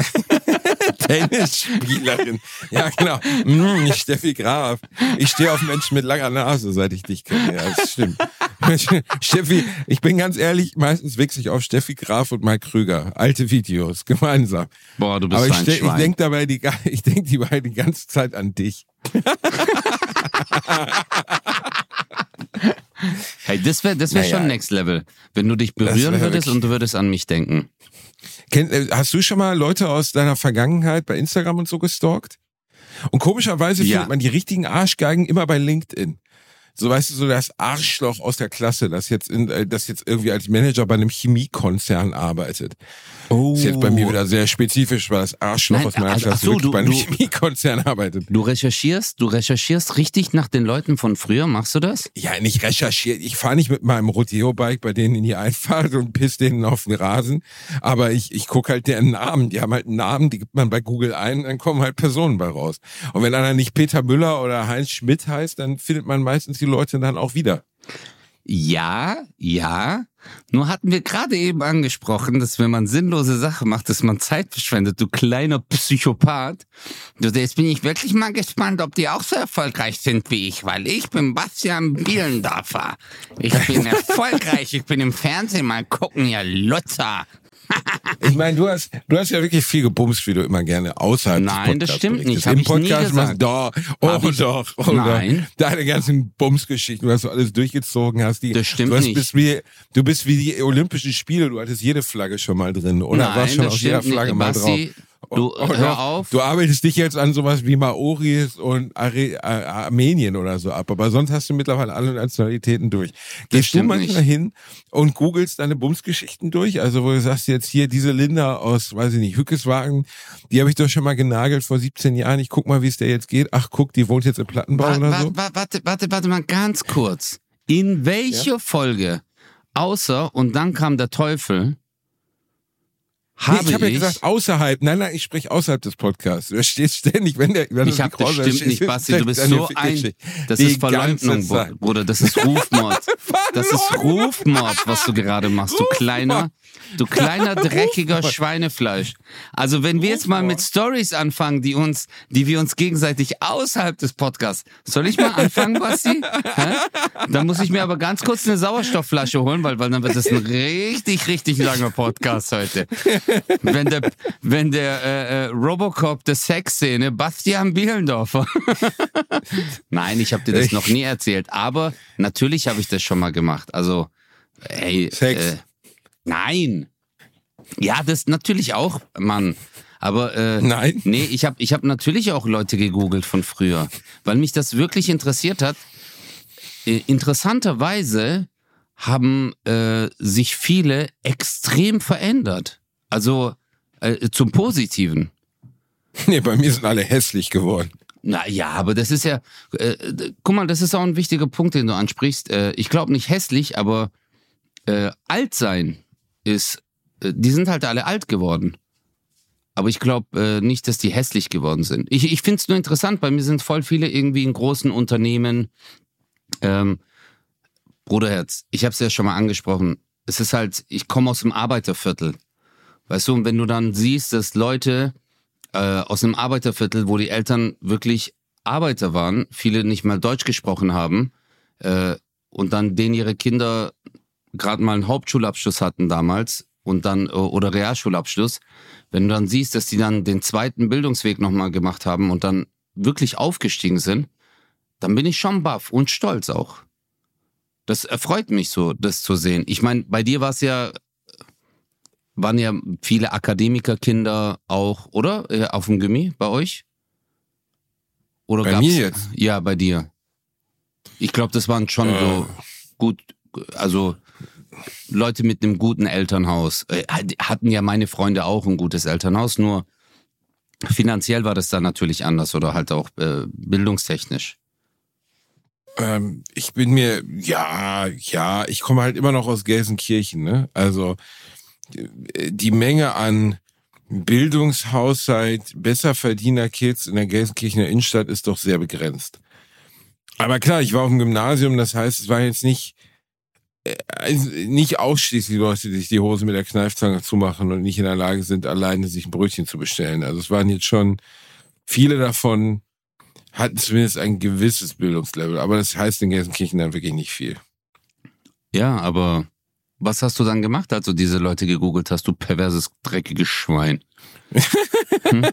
Tennisspielerin. Ja, genau. Mm, Steffi Graf. Ich stehe auf Menschen mit langer Nase, seit ich dich kenne. Ja, das stimmt. Steffi, ich bin ganz ehrlich, meistens wichse ich auf Steffi Graf und Mike Krüger. Alte Videos, gemeinsam. Boah, du bist Aber ich, ein ich Schwein. denke dabei die, ich denk dabei die ganze Zeit an dich. hey, das wäre das wär Naja. schon Next Level. Wenn du dich berühren würdest und du würdest an mich denken. Äh, hast du schon mal Leute aus deiner Vergangenheit bei Instagram und so gestalkt? Und komischerweise Ja. findet man die richtigen Arschgeigen immer bei LinkedIn. So weißt du, so das Arschloch aus der Klasse, das jetzt in, äh, das jetzt irgendwie als Manager bei einem Chemiekonzern arbeitet. Oh. Ist jetzt bei mir wieder sehr spezifisch, weil das Arschloch Nein, aus meiner also, Klasse so, wirklich du- bei einem Chemiekonzern arbeitet. Du recherchierst, du recherchierst richtig nach den Leuten von früher, machst du das? Ja, nicht recherchiert. Ich fahre nicht mit meinem Rodeo-Bike bei denen in die Einfahrt und piss denen auf den Rasen. Aber ich, ich gucke halt deren Namen. Die haben halt einen Namen, die gibt man bei Google ein, dann kommen halt Personen bei raus. Und wenn einer nicht Peter Müller oder Heinz Schmidt heißt, dann findet man meistens die Leute dann auch wieder. Ja, ja. Nur hatten wir gerade eben angesprochen, dass wenn man sinnlose Sachen macht, dass man Zeit verschwendet, du kleiner Psychopath. Du, Jetzt bin ich wirklich mal gespannt, ob die auch so erfolgreich sind wie ich, weil ich bin Bastian Bielendorfer. Ich bin erfolgreich, ich bin im Fernsehen mal gucken, ja Lutzer. Ich meine, du hast, du hast ja wirklich viel gebumst, wie du immer gerne außerhalb Nein, des das Podcasts stimmt berichtest. nicht. Hab Im Podcast machst gesagt. doch, oh ich- doch, oh Nein. doch. Deine ganzen Bumsgeschichten, was du alles durchgezogen hast. Die, Das stimmt du hast, nicht. Bist wie, du bist wie die Olympischen Spiele, du hattest jede Flagge schon mal drin. Oder Nein, warst schon das auf jeder Flagge nicht. mal Basti, drauf. Du, Oh, hör auf. Du arbeitest dich jetzt an sowas wie Maoris und Are äh, Armenien oder so ab, aber sonst hast du mittlerweile alle Nationalitäten durch. Gehst du manchmal nicht. hin und googelst deine Bumsgeschichten durch? Also wo du sagst jetzt hier diese Linda aus, weiß ich nicht, Hückeswagen, die habe ich doch schon mal genagelt vor 17 Jahren. Ich guck mal, wie es der jetzt geht. Ach guck, die wohnt jetzt im Plattenbau Wa- oder so. wa- Warte, warte, warte mal ganz kurz. In welcher Folge, außer und dann kam der Teufel, Nee, habe ich habe ja gesagt, außerhalb. Nein, nein, ich spreche außerhalb des Podcasts. Du stehst ständig, wenn der, wenn ich habe das stimmt nicht, Basti, du bist so ein, das ist Verleumdung, Br- Bruder, das ist Rufmord. Das ist Rufmord, was du gerade machst, du kleiner, du kleiner dreckiger Schweinefleisch. Also wenn wir jetzt mal mit Stories anfangen, die uns, die wir uns gegenseitig außerhalb des Podcasts, soll ich mal anfangen, Basti? Hä? Dann muss ich mir aber ganz kurz eine Sauerstoffflasche holen, weil, weil dann wird das ein richtig, richtig langer Podcast heute. Wenn der, wenn der äh, äh, Robocop der Sexszene Bastian Bielendorfer. Nein, ich habe dir das noch nie erzählt, aber natürlich habe ich das schon mal gemacht. Also, ey, Sex. Äh, nein. Ja, das natürlich auch, Mann. Aber äh, Nein. nee, ich habe ich hab natürlich auch Leute gegoogelt von früher, weil mich das wirklich interessiert hat. Äh, interessanterweise haben äh, sich viele extrem verändert. Also äh, zum Positiven. Nee, bei mir sind alle hässlich geworden. Na ja, aber das ist ja, äh, guck mal, das ist auch ein wichtiger Punkt, den du ansprichst. Äh, ich glaube nicht hässlich, aber äh, alt sein ist, äh, die sind halt alle alt geworden. Aber ich glaube äh, nicht, dass die hässlich geworden sind. Ich, ich finde es nur interessant, bei mir sind voll viele irgendwie in großen Unternehmen, Ähm, Bruderherz, ich habe es ja schon mal angesprochen. Es ist halt, ich komme aus dem Arbeiterviertel. Weißt du, und wenn du dann siehst, dass Leute äh, aus einem Arbeiterviertel, wo die Eltern wirklich Arbeiter waren, viele nicht mal Deutsch gesprochen haben, äh, und dann denen ihre Kinder gerade mal einen Hauptschulabschluss hatten damals und dann äh, oder Realschulabschluss, wenn du dann siehst, dass die dann den zweiten Bildungsweg nochmal gemacht haben und dann wirklich aufgestiegen sind, dann bin ich schon baff und stolz auch. Das erfreut mich so, das zu sehen. Ich meine, bei dir war es ja, waren ja viele Akademikerkinder auch, oder? Äh, Auf dem Gimmi bei euch? Oder Bei mir jetzt? Ja, bei dir. Ich glaube, das waren schon Äh. so gut, also Leute mit einem guten Elternhaus. Äh, hatten ja meine Freunde auch ein gutes Elternhaus, nur finanziell war das dann natürlich anders oder halt auch äh, bildungstechnisch. Ähm, ich bin mir, ja, ja, ich komme halt immer noch aus Gelsenkirchen, ne? Also äh, die Menge an Bildungshaushalt, besserverdiener Kids in der Gelsenkirchener Innenstadt ist doch sehr begrenzt. Aber klar, ich war auf dem Gymnasium, das heißt, es war jetzt nicht, nicht ausschließlich Leute, die sich die Hose mit der Kneifzange zumachen und nicht in der Lage sind, alleine sich ein Brötchen zu bestellen. Also es waren jetzt schon viele davon, hatten zumindest ein gewisses Bildungslevel, aber das heißt in Gelsenkirchen dann wirklich nicht viel. Ja, aber was hast du dann gemacht, als du diese Leute gegoogelt hast, du perverses, dreckiges Schwein? Hm?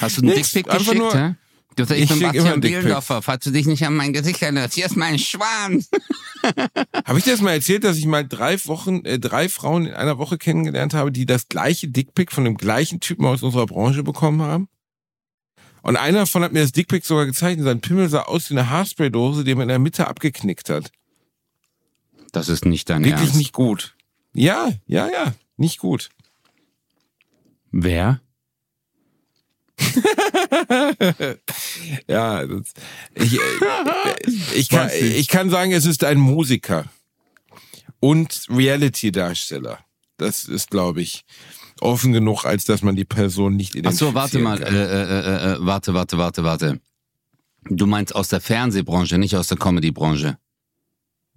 Hast du einen Dickpick geschickt, nur- hä? Du sagst, ich, Ich bin schick immer Bastian einen Dickpick. Bielendorfer, falls du dich nicht an mein Gesicht erinnerst, hier ist mein Schwan. Habe ich dir das mal erzählt, dass ich mal drei Wochen, äh, drei Frauen in einer Woche kennengelernt habe, die das gleiche Dickpick von dem gleichen Typen aus unserer Branche bekommen haben? Und einer davon hat mir das Dickpick sogar gezeichnet. Sein Pimmel sah aus wie eine Haarspraydose, die man in der Mitte abgeknickt hat. Das ist nicht dein Wirklich Ernst. nicht gut. Ja, ja, ja, nicht gut. Wer? Ja, das, ich, äh, ich, kann, ich kann sagen, es ist ein Musiker und Reality-Darsteller. Das ist, glaube ich, offen genug, als dass man die Person nicht Ach identifizieren so, warte mal, kann. äh, äh, äh, äh, warte, warte, warte, warte. Du meinst aus der Fernsehbranche, nicht aus der Comedybranche.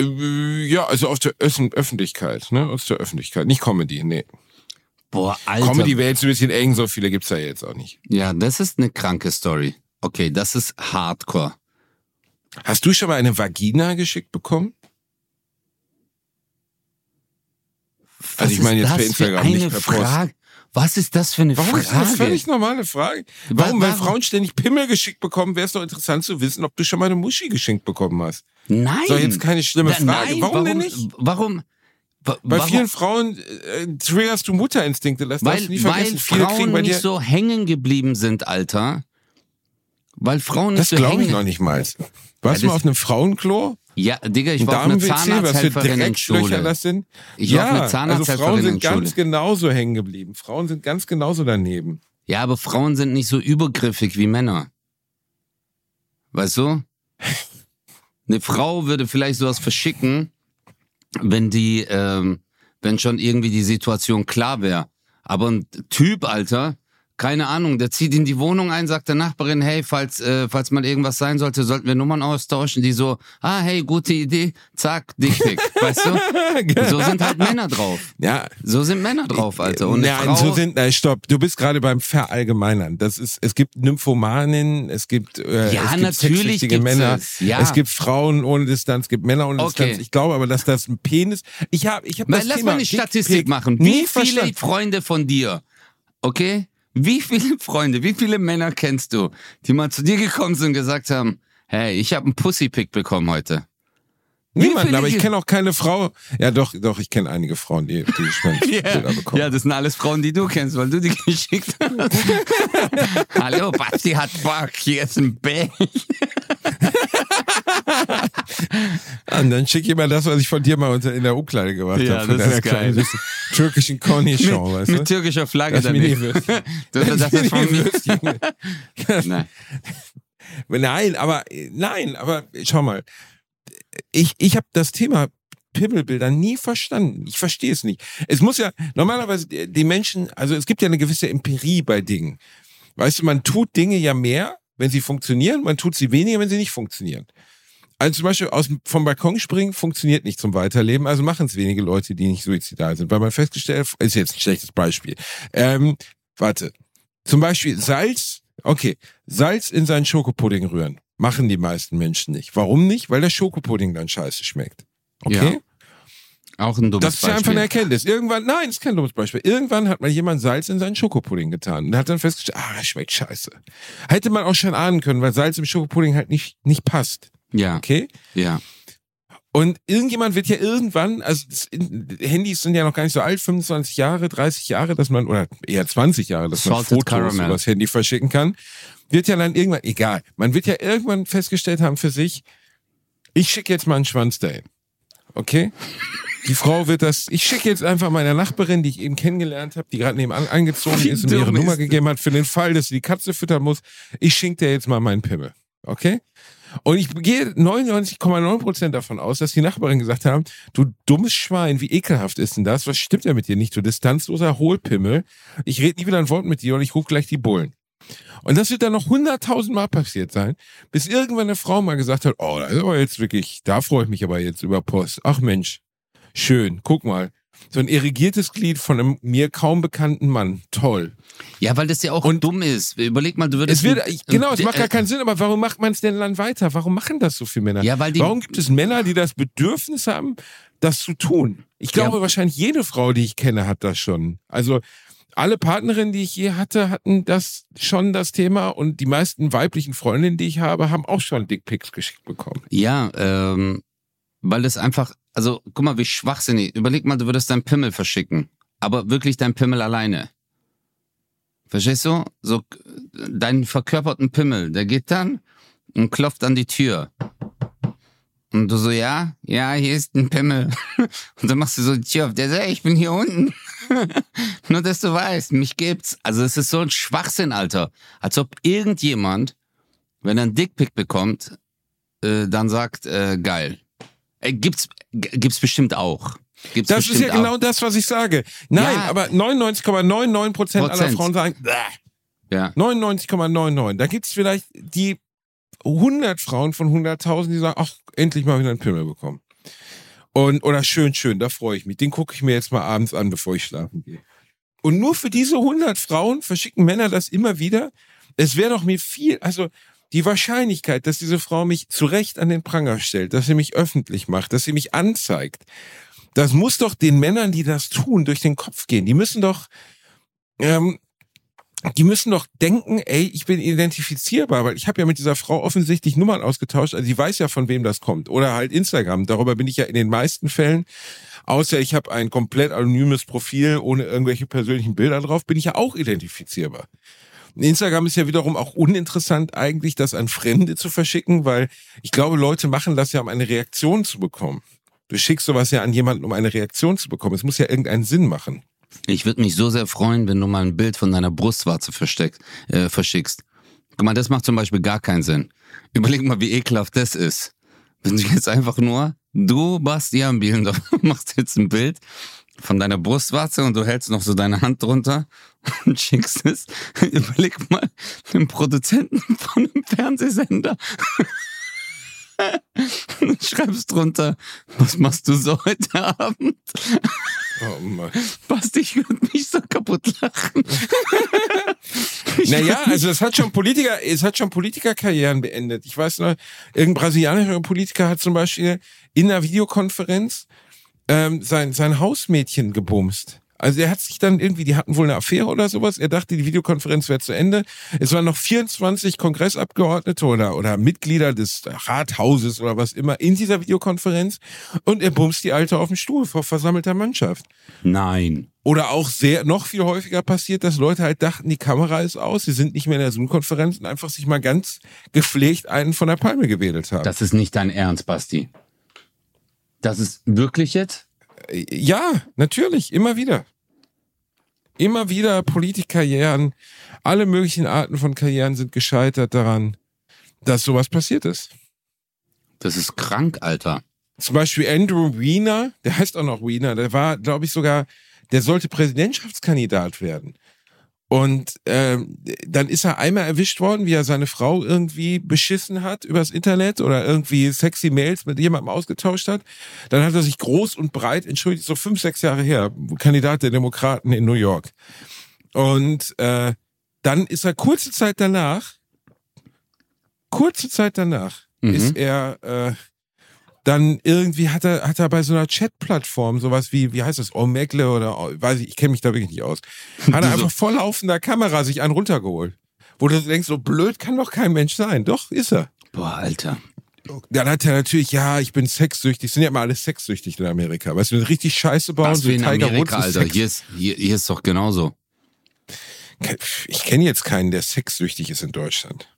Äh, Ja, also aus der Öffentlichkeit, ne? Aus der Öffentlichkeit. Nicht Comedy, nee. Boah, Alter. Comedy wäre jetzt ein bisschen eng, so viele gibt's ja jetzt auch nicht. Ja, das ist eine kranke Story. Okay, das ist Hardcore. Hast du schon mal eine Vagina geschickt bekommen? Was Also ich meine ist jetzt per das Instagram, für eine nicht per Post. Frage? Was ist das für eine Warum ist das eine Frage? völlig normale Frage? Warum? Weil warum? Frauen ständig Pimmel geschickt bekommen, wäre es doch interessant zu wissen, ob du schon mal eine Muschi geschenkt bekommen hast. Nein. Ist doch jetzt keine schlimme Frage. Nein, warum, denn nicht? Warum? Bei warum? vielen Frauen äh, triggerst du Mutterinstinkte. Das darfst weil, du nie vergessen. weil Frauen nicht so hängen geblieben sind, Alter. Weil Frauen nicht das so glaube ich noch nicht mal. Warst Ja, du mal auf einem Frauenklo? Ja, Digga, ich war auf einer Damen-WC? Was für Zahnarzthelferin in Dreckslöcher Schule. das sind? Ich war ja, auf einer also Zahnarzthelferin Frauen in sind ganz genauso hängen geblieben. Frauen sind ganz genauso daneben. Ja, aber Frauen sind nicht so übergriffig wie Männer. Weißt du? Eine Frau würde vielleicht sowas verschicken, wenn die, ähm, wenn schon irgendwie die Situation klar wäre. Aber ein Typ, Alter, keine Ahnung, der zieht in die Wohnung ein, sagt der Nachbarin, hey, falls, äh, falls mal irgendwas sein sollte, sollten wir Nummern austauschen. Die so, ah, hey, gute Idee, zack, Dickpick. weißt du? So sind halt Männer drauf. Ja, So sind Männer drauf, Alter. Und Nein, Frau, so sind, nein, stopp. Du bist gerade beim Verallgemeinern. Das ist, es gibt Nymphomanen, es gibt, äh, Ja, es gibt natürlich Männer, es, ja. es gibt Frauen ohne Distanz, es gibt Männer ohne Okay. Distanz. Ich glaube aber, dass das ein Penis, ich habe, ich habe Mal, das lass Thema mal eine Statistik machen. nie Wie viele. Freunde von dir, okay? Wie viele Freunde, wie viele Männer kennst du, die mal zu dir gekommen sind und gesagt haben, hey, ich habe einen Pussypick bekommen heute. Niemanden, aber ich kenne auch keine Frau. Ja, doch, doch, ich kenne einige Frauen, die, die Schwanzbilder bekommen. Ja, das sind alles Frauen, die du kennst, weil du die geschickt hast. Hallo, Basti hat Bock, hier ist ein Bär. Und dann schick ich mal das, was ich von dir mal unter, in der Umkleide gemacht Ja, habe, von das ist geil. türkischen Cornichon, weißt Mit du? türkischer Flagge Das damit. Mini-Würstchen. Das, das ist von mir. Nein. Nein, aber nein, aber schau mal. Ich, ich habe das Thema Pimmelbilder nie verstanden. Ich verstehe es nicht. Es muss ja normalerweise die Menschen, also es gibt ja eine gewisse Empirie bei Dingen. Weißt du, man tut Dinge ja mehr, wenn sie funktionieren, man tut sie weniger, wenn sie nicht funktionieren. Also zum Beispiel aus, vom Balkon springen funktioniert nicht zum Weiterleben, also machen es wenige Leute, die nicht suizidal sind, weil man festgestellt, ist jetzt ein schlechtes Beispiel. Ähm, warte. Zum Beispiel Salz, okay, Salz in seinen Schokopudding rühren. Machen die meisten Menschen nicht. Warum nicht? Weil der Schokopudding dann scheiße schmeckt. Okay? Ja. Auch ein dummes Das ist ja einfach eine Beispiel. Erkenntnis. Irgendwann, nein, das ist kein dummes Beispiel. Irgendwann hat mal jemand Salz in seinen Schokopudding getan und hat dann festgestellt, ah, schmeckt scheiße. Hätte man auch schon ahnen können, weil Salz im Schokopudding halt nicht, nicht passt. Ja, Okay? ja. Und irgendjemand wird ja irgendwann, also Handys sind ja noch gar nicht so alt, 25 Jahre, 30 Jahre, dass man, oder eher 20 Jahre, dass man Salted Fotos Caramel. über das Handy verschicken kann, wird ja dann irgendwann, egal, man wird ja irgendwann festgestellt haben für sich, ich schicke jetzt mal einen Schwanz dahin. Okay? Die Frau wird das, ich schicke jetzt einfach meiner Nachbarin, die ich eben kennengelernt habe, die gerade nebenan eingezogen Wie ist und mir ihre Nummer gegeben hat, für den Fall, dass sie die Katze füttern muss, ich schenke dir jetzt mal meinen Pimmel. Okay? Und ich gehe 99,9% davon aus, dass die Nachbarin gesagt haben, du dummes Schwein, wie ekelhaft ist denn das? Was stimmt denn mit dir nicht? Du distanzloser Hohlpimmel. Ich rede nie wieder ein Wort mit dir und ich rufe gleich die Bullen. Und das wird dann noch hunderttausendmal passiert sein, bis irgendwann eine Frau mal gesagt hat, oh, das ist aber jetzt wirklich, da freue ich mich aber jetzt über Post. Ach Mensch, schön, guck mal. So ein irrigiertes Glied von einem mir kaum bekannten Mann. Toll. Ja, weil das ja auch Und- dumm ist. Überleg mal, du würdest. Es wird, ein- genau, es macht gar keinen Sinn, aber warum macht man es denn dann weiter? Warum machen das so viele Männer? Ja, weil die- warum gibt es Männer, die das Bedürfnis haben, das zu tun? Ich glaube, Ja. wahrscheinlich jede Frau, die ich kenne, hat das schon. Also alle Partnerinnen, die ich je hatte, hatten das schon das Thema und die meisten weiblichen Freundinnen, die ich habe, haben auch schon Dickpics geschickt bekommen. Ja, ähm, weil das einfach, also guck mal, wie schwachsinnig. Überleg mal, du würdest deinen Pimmel verschicken, aber wirklich dein Pimmel alleine. Verstehst du? So deinen verkörperten Pimmel, der geht dann und klopft an die Tür. Und du so, ja, ja, hier ist ein Pimmel. Und dann machst du so die Tür auf. Der sagt, ich bin hier unten. Nur, dass du weißt, mich gibt's. Also es ist so ein Schwachsinn, Alter. Als ob irgendjemand, wenn er einen Dickpick bekommt, äh, dann sagt, äh, geil. Äh, gibt's, gibt's bestimmt auch. Gibt's Das ist bestimmt ja genau auch. das, was ich sage. Nein, Ja. aber 99,99 Prozent aller. Frauen sagen, Bäh. Ja. 99,99. Da gibt's vielleicht die 100 Frauen von 100.000, die sagen, ach, endlich mal wieder einen Pimmel bekommen. Und, oder schön, schön, da freue ich mich. Den gucke ich mir jetzt mal abends an, bevor ich schlafen gehe. Und nur für diese 100 Frauen verschicken Männer das immer wieder. Es wäre doch mir viel, also die Wahrscheinlichkeit, dass diese Frau mich zu Recht an den Pranger stellt, dass sie mich öffentlich macht, dass sie mich anzeigt, das muss doch den Männern, die das tun, durch den Kopf gehen. Die müssen doch, ähm, die müssen doch denken, ey, ich bin identifizierbar, weil ich habe ja mit dieser Frau offensichtlich Nummern ausgetauscht, also sie weiß ja, von wem das kommt. Oder halt Instagram. Darüber bin ich ja in den meisten Fällen, außer ich habe ein komplett anonymes Profil ohne irgendwelche persönlichen Bilder drauf, bin ich ja auch identifizierbar. Instagram ist ja wiederum auch uninteressant eigentlich, das an Fremde zu verschicken, weil ich glaube, Leute machen das ja, um eine Reaktion zu bekommen. Du schickst sowas ja an jemanden, um eine Reaktion zu bekommen. Es muss ja irgendeinen Sinn machen. Ich würde mich so sehr freuen, wenn du mal ein Bild von deiner Brustwarze versteckst, äh, verschickst. Guck mal, das macht zum Beispiel gar keinen Sinn. Überleg mal, wie ekelhaft das ist. Wenn du jetzt einfach nur, du, Bastian Bielendorf, machst jetzt ein Bild von deiner Brustwarze und du hältst noch so deine Hand drunter und schickst es. Überleg mal den Produzenten von einem Fernsehsender. Und schreibst drunter, was machst du so heute Abend? Oh Mann. Basti, ich würde mich so kaputt lachen. Ich Naja, also es hat schon Politiker, es hat schon Politikerkarrieren beendet. Ich weiß noch, irgendein brasilianischer Politiker hat zum Beispiel in einer Videokonferenz ähm, sein, sein Hausmädchen gebumst. Also er hat sich dann irgendwie, die hatten wohl eine Affäre oder sowas. Er dachte, die Videokonferenz wäre zu Ende. Es waren noch 24 Kongressabgeordnete oder, oder Mitglieder des Rathauses oder was immer in dieser Videokonferenz. Und er bumst die Alte auf dem Stuhl vor versammelter Mannschaft. Nein. Oder auch sehr, noch viel häufiger passiert, dass Leute halt dachten, die Kamera ist aus, sie sind nicht mehr in der Zoom-Konferenz und einfach sich mal ganz gepflegt einen von der Palme gewedelt haben. Das ist nicht dein Ernst, Basti. Das ist wirklich jetzt? ja, natürlich, immer wieder. Immer wieder Politikkarrieren, alle möglichen Arten von Karrieren sind gescheitert daran, dass sowas passiert ist. Das ist krank, Alter. Zum Beispiel Andrew Wiener, der heißt auch noch Wiener, der war, glaube ich, sogar, der sollte Präsidentschaftskandidat werden. Und ähm, dann ist er einmal erwischt worden, wie er seine Frau irgendwie beschissen hat übers Internet oder irgendwie sexy Mails mit jemandem ausgetauscht hat. Dann hat er sich groß und breit entschuldigt, so fünf, sechs Jahre her, Kandidat der Demokraten in New York. Und äh, dann ist er kurze Zeit danach, kurze Zeit danach, Mhm. ist er äh, dann irgendwie hat er hat er bei so einer Chat-Plattform sowas wie wie heißt das Omegle oder weiß ich ich kenne mich da wirklich nicht aus hat er einfach vor laufender Kamera sich einen runtergeholt wo du denkst so blöd kann doch kein Mensch sein doch ist er Boah, Alter. dann hat er natürlich ja ich bin sexsüchtig sind ja immer alle sexsüchtig in Amerika weißt du richtig Scheiße bauen Was so in Tiger Amerika, Alter. Sex- Hier ist, hier, hier ist doch genauso. ich kenne jetzt keinen der sexsüchtig ist in Deutschland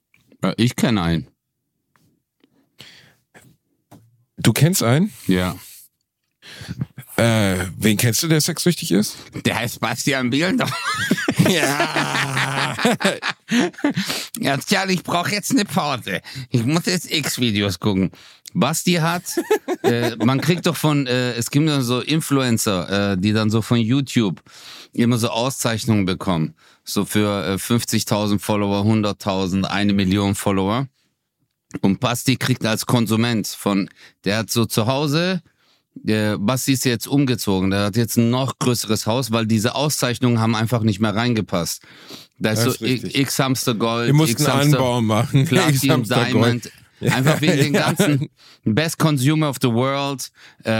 Ich kenne einen. Du kennst einen Ja. äh, wen kennst du der sexsüchtig ist Der heißt Bastian Bielendorf. ja Ja, tja, ich brauche jetzt eine Pause. Ich muss jetzt X-Videos gucken. Basti hat, äh, man kriegt doch von, äh, es gibt dann so Influencer, äh, die dann so von YouTube immer so Auszeichnungen bekommen. So für äh, 50.000 Follower, 100.000, eine Million Follower. Und Basti kriegt als Konsument von, der hat so zu Hause, der Basti ist jetzt umgezogen, der hat jetzt ein noch größeres Haus, weil diese Auszeichnungen haben einfach nicht mehr reingepasst. Da ist Das so ist richtig. X Hamster Gold, X einen Hamster machen. Platin, Hamster Gold. Diamond. Einfach wegen den Ja. ganzen Best Consumer of the World äh,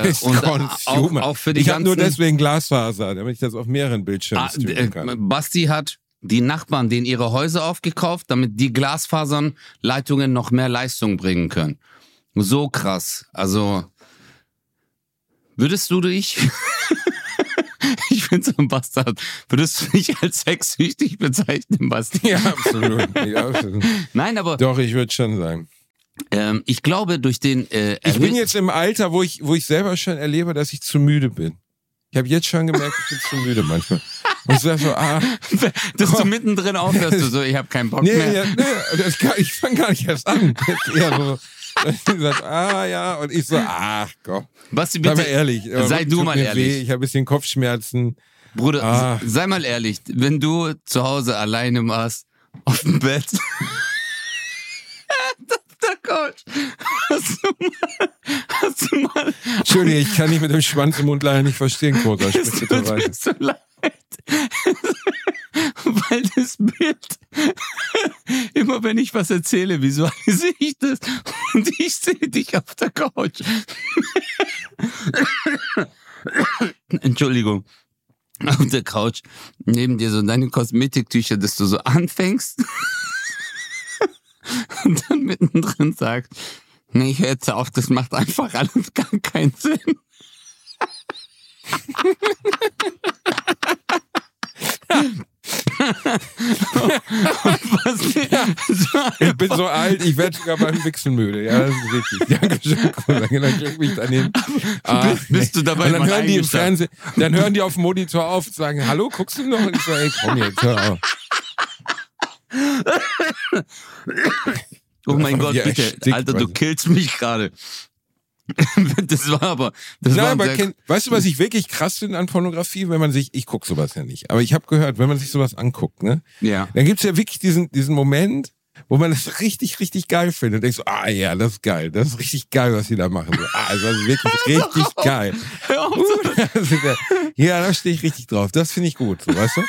äh, Best und auch, Consumer. auch für die ich habe ganzen. nur deswegen Glasfaser, damit ich das auf mehreren Bildschirmen Ah, äh, kann. Basti hat die Nachbarn denen ihre Häuser aufgekauft, damit die Glasfasern Leitungen noch mehr Leistung bringen können. So krass. Also würdest du dich Ich bin so ein Bastard. Würdest du dich als sexsüchtig bezeichnen, Basti? Ja, absolut. ja, absolut. Nein, aber Doch, ich würde schon sagen. ähm, ich glaube, durch den äh, Ich bin jetzt im Alter, wo ich, wo ich selber schon erlebe, dass ich zu müde bin. Ich habe jetzt schon gemerkt, ich bin zu müde manchmal. Und so, ah, dass du mittendrin aufhörst, du so, ich habe keinen Bock nee, mehr. ja, nee kann, ich fange gar nicht erst an. Jetzt eher so, dass ich sag, ah ja, und ich so, ach komm. Basti, Sei mal bitte, ehrlich. sei du mal ehrlich. Weh, ich habe ein bisschen Kopfschmerzen. Bruder, Ah. sei mal ehrlich, wenn du zu Hause alleine warst, auf dem Bett, auf der Couch, hast du mal, hast du mal, Entschuldige, ich kann nicht mit dem Schwanz im Mund leider nicht verstehen, Kota. es tut mir so leid, weil das Bild, immer wenn ich was erzähle, visualisiere ich das und ich sehe dich auf der Couch. Entschuldigung. Auf der Couch neben dir so deine Kosmetiktücher, dass du so anfängst und dann mittendrin sagst, nee, ich höre jetzt auf, das macht einfach alles gar keinen Sinn. Ich bin so alt, ich werde sogar beim Wichsen müde. Ja, das ist richtig. Dankeschön, Kota. Dann krieg ich mich dann hin. Ah, bist, bist du dabei Und dann hören die im? Fernsehen, dann hören die auf dem Monitor auf und sagen, hallo, guckst du noch? Und ich so, ey, komm jetzt, hör auf. Oh mein Gott, bitte. erstickt, Alter, du killst mich gerade. Das war aber, das Nein, war aber kenn, weißt du, was ich wirklich krass finde an Pornografie, wenn man sich, ich guck sowas ja nicht, aber ich habe gehört, wenn man sich sowas anguckt, ne, ja. dann gibt's ja wirklich diesen, diesen Moment, wo man das richtig, richtig geil findet. Und denkst so, ah ja, das ist geil, das ist richtig geil, was die da machen. So, ah, das ist wirklich richtig geil. Hör auf, ja, da stehe ich richtig drauf. Das finde ich gut, so, weißt du?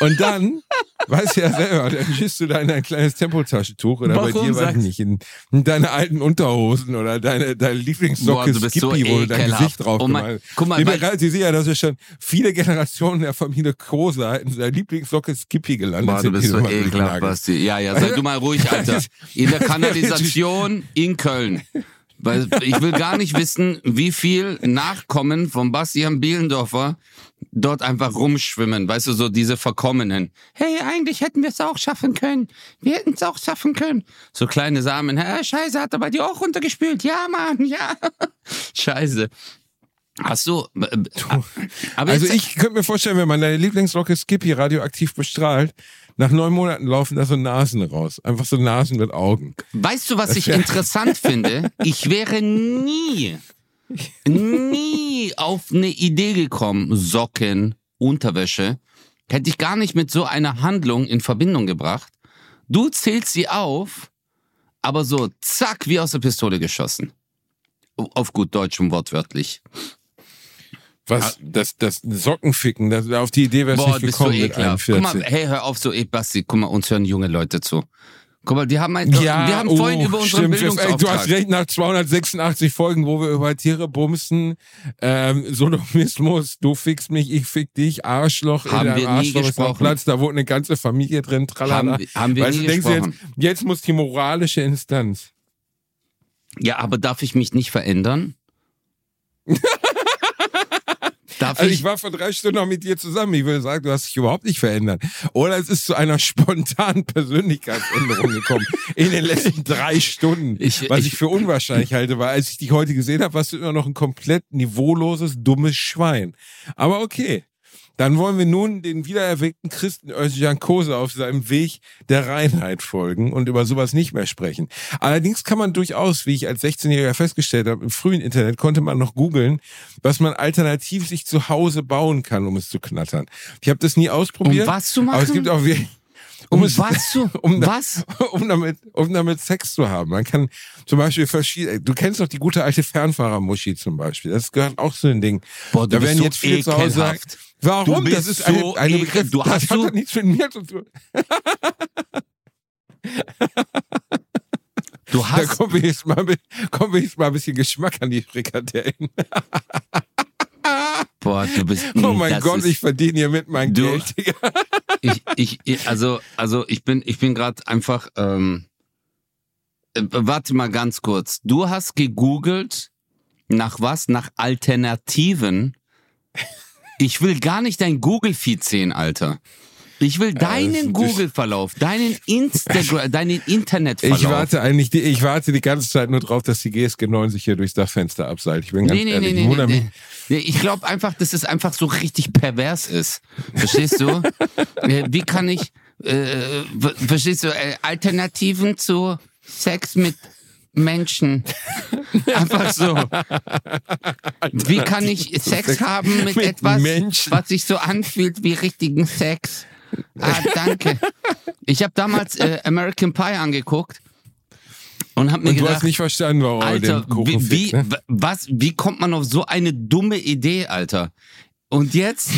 Und dann, weißt du ja selber, dann schießt du da in ein kleines Tempotaschentuch oder bei Warum dir, weiß ich nicht, in, in deine alten Unterhosen oder deine, deine Lieblingssocke Boah, du bist so Skippy, wo du dein. Gesicht drauf Oh mein- guck mal, Reise, Sie sehen ja, dass wir schon viele Generationen der Familie Krose in seiner Lieblingssocke Skippy gelandet Boah, du sind. bist die so immer ekelhaft. Basti. Ja, ja, sei du mal ruhig, Alter. In der Kanalisation in Köln. Weil ich will gar nicht wissen, wie viel Nachkommen von Bastian Bielendorfer dort einfach rumschwimmen. Weißt du, so diese Verkommenen. Hey, eigentlich hätten wir es auch schaffen können. Wir hätten es auch schaffen können. So kleine Samen. Hä, scheiße, hat er bei dir auch runtergespült? Ja, Mann, ja. Scheiße. Ach so. Aber Also ich könnte mir vorstellen, wenn man deine Lieblingslocke Skippy radioaktiv bestrahlt, nach neun Monaten laufen da so Nasen raus. Einfach so Nasen mit Augen. Weißt du, was ich interessant finde? Ich wäre nie, nie auf eine Idee gekommen, Socken, Unterwäsche hätte ich gar nicht mit so einer Handlung in Verbindung gebracht. Du zählst sie auf, aber so zack, wie aus der Pistole geschossen. Auf gut Deutsch und wortwörtlich. Was, das, das Sockenficken, das, auf die Idee wär's Boah, nicht gekommen mit ekelhaft. Guck 41. mal, hey, hör auf so, ey, Basti, guck mal, uns hören junge Leute zu. Guck mal, die haben, ein, wir haben vorhin oh, über unseren stimmt. Ey, Du hast Bildungsauftrag. recht, nach 286 Folgen, wo wir über Tiere bumsen, ähm, Sodomismus, du fickst mich, ich fick dich, Arschloch, Haben in wir nie Arschloch ist noch gesprochen. Platz, da wohnt eine ganze Familie drin, tralala. Haben wir- haben wir weißt nie du, denkst du jetzt, gesprochen. jetzt muss die moralische Instanz. Ja, aber darf ich mich nicht verändern? darf Also ich, ich war vor drei Stunden noch mit dir zusammen. Ich würde sagen, du hast dich überhaupt nicht verändert. Oder es ist zu einer spontanen Persönlichkeitsänderung gekommen in den letzten drei Stunden. Ich- was ich- ich, für unwahrscheinlich halte, weil als ich dich heute gesehen habe, warst du immer noch ein komplett niveauloses, dummes Schwein. Aber okay. Dann wollen wir nun den wiedererweckten Christen Özcan Kose auf seinem Weg der Reinheit folgen und über sowas nicht mehr sprechen. Allerdings kann man durchaus, wie ich als 16-Jähriger festgestellt habe, im frühen Internet konnte man noch googeln, was man alternativ sich zu Hause bauen kann, um es zu knattern. Ich habe das nie ausprobiert. Um was zu Aber es machen? gibt auch wirklich, um es- was zu, um was? um damit, um damit Sex zu haben. Man kann zum Beispiel verschiedene, du kennst doch die gute alte Fernfahrermuschi zum Beispiel. Das gehört auch zu den Dingen. Boah, da werden jetzt viele zu Hause sagen. Warum? Das ist so eine ekel- Begriff, du das hast hat so- nichts mit mir zu tun. Du Da hast, kommen wir jetzt mal, mit- kommen wir jetzt mal ein bisschen Geschmack an die Frikadellen. boah, du bist, Oh mein Gott, ich verdiene hier mit mein Du- Geld, ich, ich, also, also ich bin, ich bin gerade einfach, ähm, äh, warte mal ganz kurz. Du hast gegoogelt nach was? Nach Alternativen. Ich will gar nicht dein Google-Feed sehen, Alter. Ich will das deinen Google-Verlauf, deinen Instagram, deinen Internetverlauf. Ich warte eigentlich, die, ich warte die ganze Zeit nur drauf, dass die GSG 9 sich hier durchs Dachfenster abseilt. Ich bin ganz Nee, nee, ehrlich, nee, ich nee, nee, nee. Ich glaube einfach, dass es einfach so richtig pervers ist. Verstehst du? Äh, Wie kann ich, äh, ver- verstehst du, äh, Alternativen zu Sex mit Menschen. Einfach so. Wie kann ich Sex haben mit, mit etwas, Menschen. was sich so anfühlt wie richtigen Sex? Ah, danke. Ich habe damals äh, American Pie angeguckt und habe mir Und du gedacht, hast nicht verstanden, warum er Alter, wie, wie, ne? was, wie kommt man auf so eine dumme Idee, Alter? Und jetzt,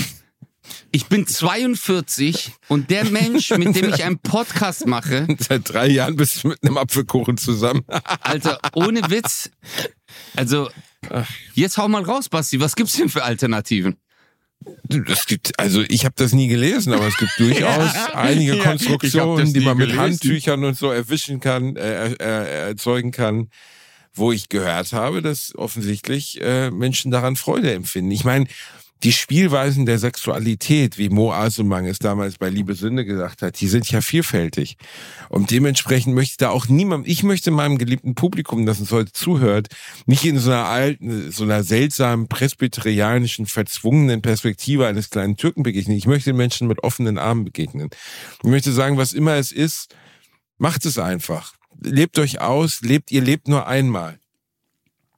ich bin 42 und der Mensch, mit dem ich einen Podcast mache, Seit drei Jahren bist du mit einem Apfelkuchen zusammen. Alter, ohne Witz. Also, jetzt hau mal raus, Basti, was gibt's denn für Alternativen? Das gibt, also ich habe das nie gelesen, aber es gibt durchaus einige Ja, hab Konstruktionen, die man mit gelesen. Handtüchern und so erwischen kann, äh, äh, erzeugen kann, wo ich gehört habe, dass offensichtlich äh, Menschen daran Freude empfinden. Ich meine, die Spielweisen der Sexualität, wie Mo Asumang es damals bei Liebe Sünde gesagt hat, die sind ja vielfältig. Und dementsprechend möchte da auch niemand, ich möchte meinem geliebten Publikum, das uns heute zuhört, nicht in so einer alten, so einer seltsamen presbyterianischen, verzwungenen Perspektive eines kleinen Türken begegnen. Ich möchte den Menschen mit offenen Armen begegnen. Ich möchte sagen, was immer es ist, macht es einfach. Lebt euch aus, lebt, ihr lebt nur einmal.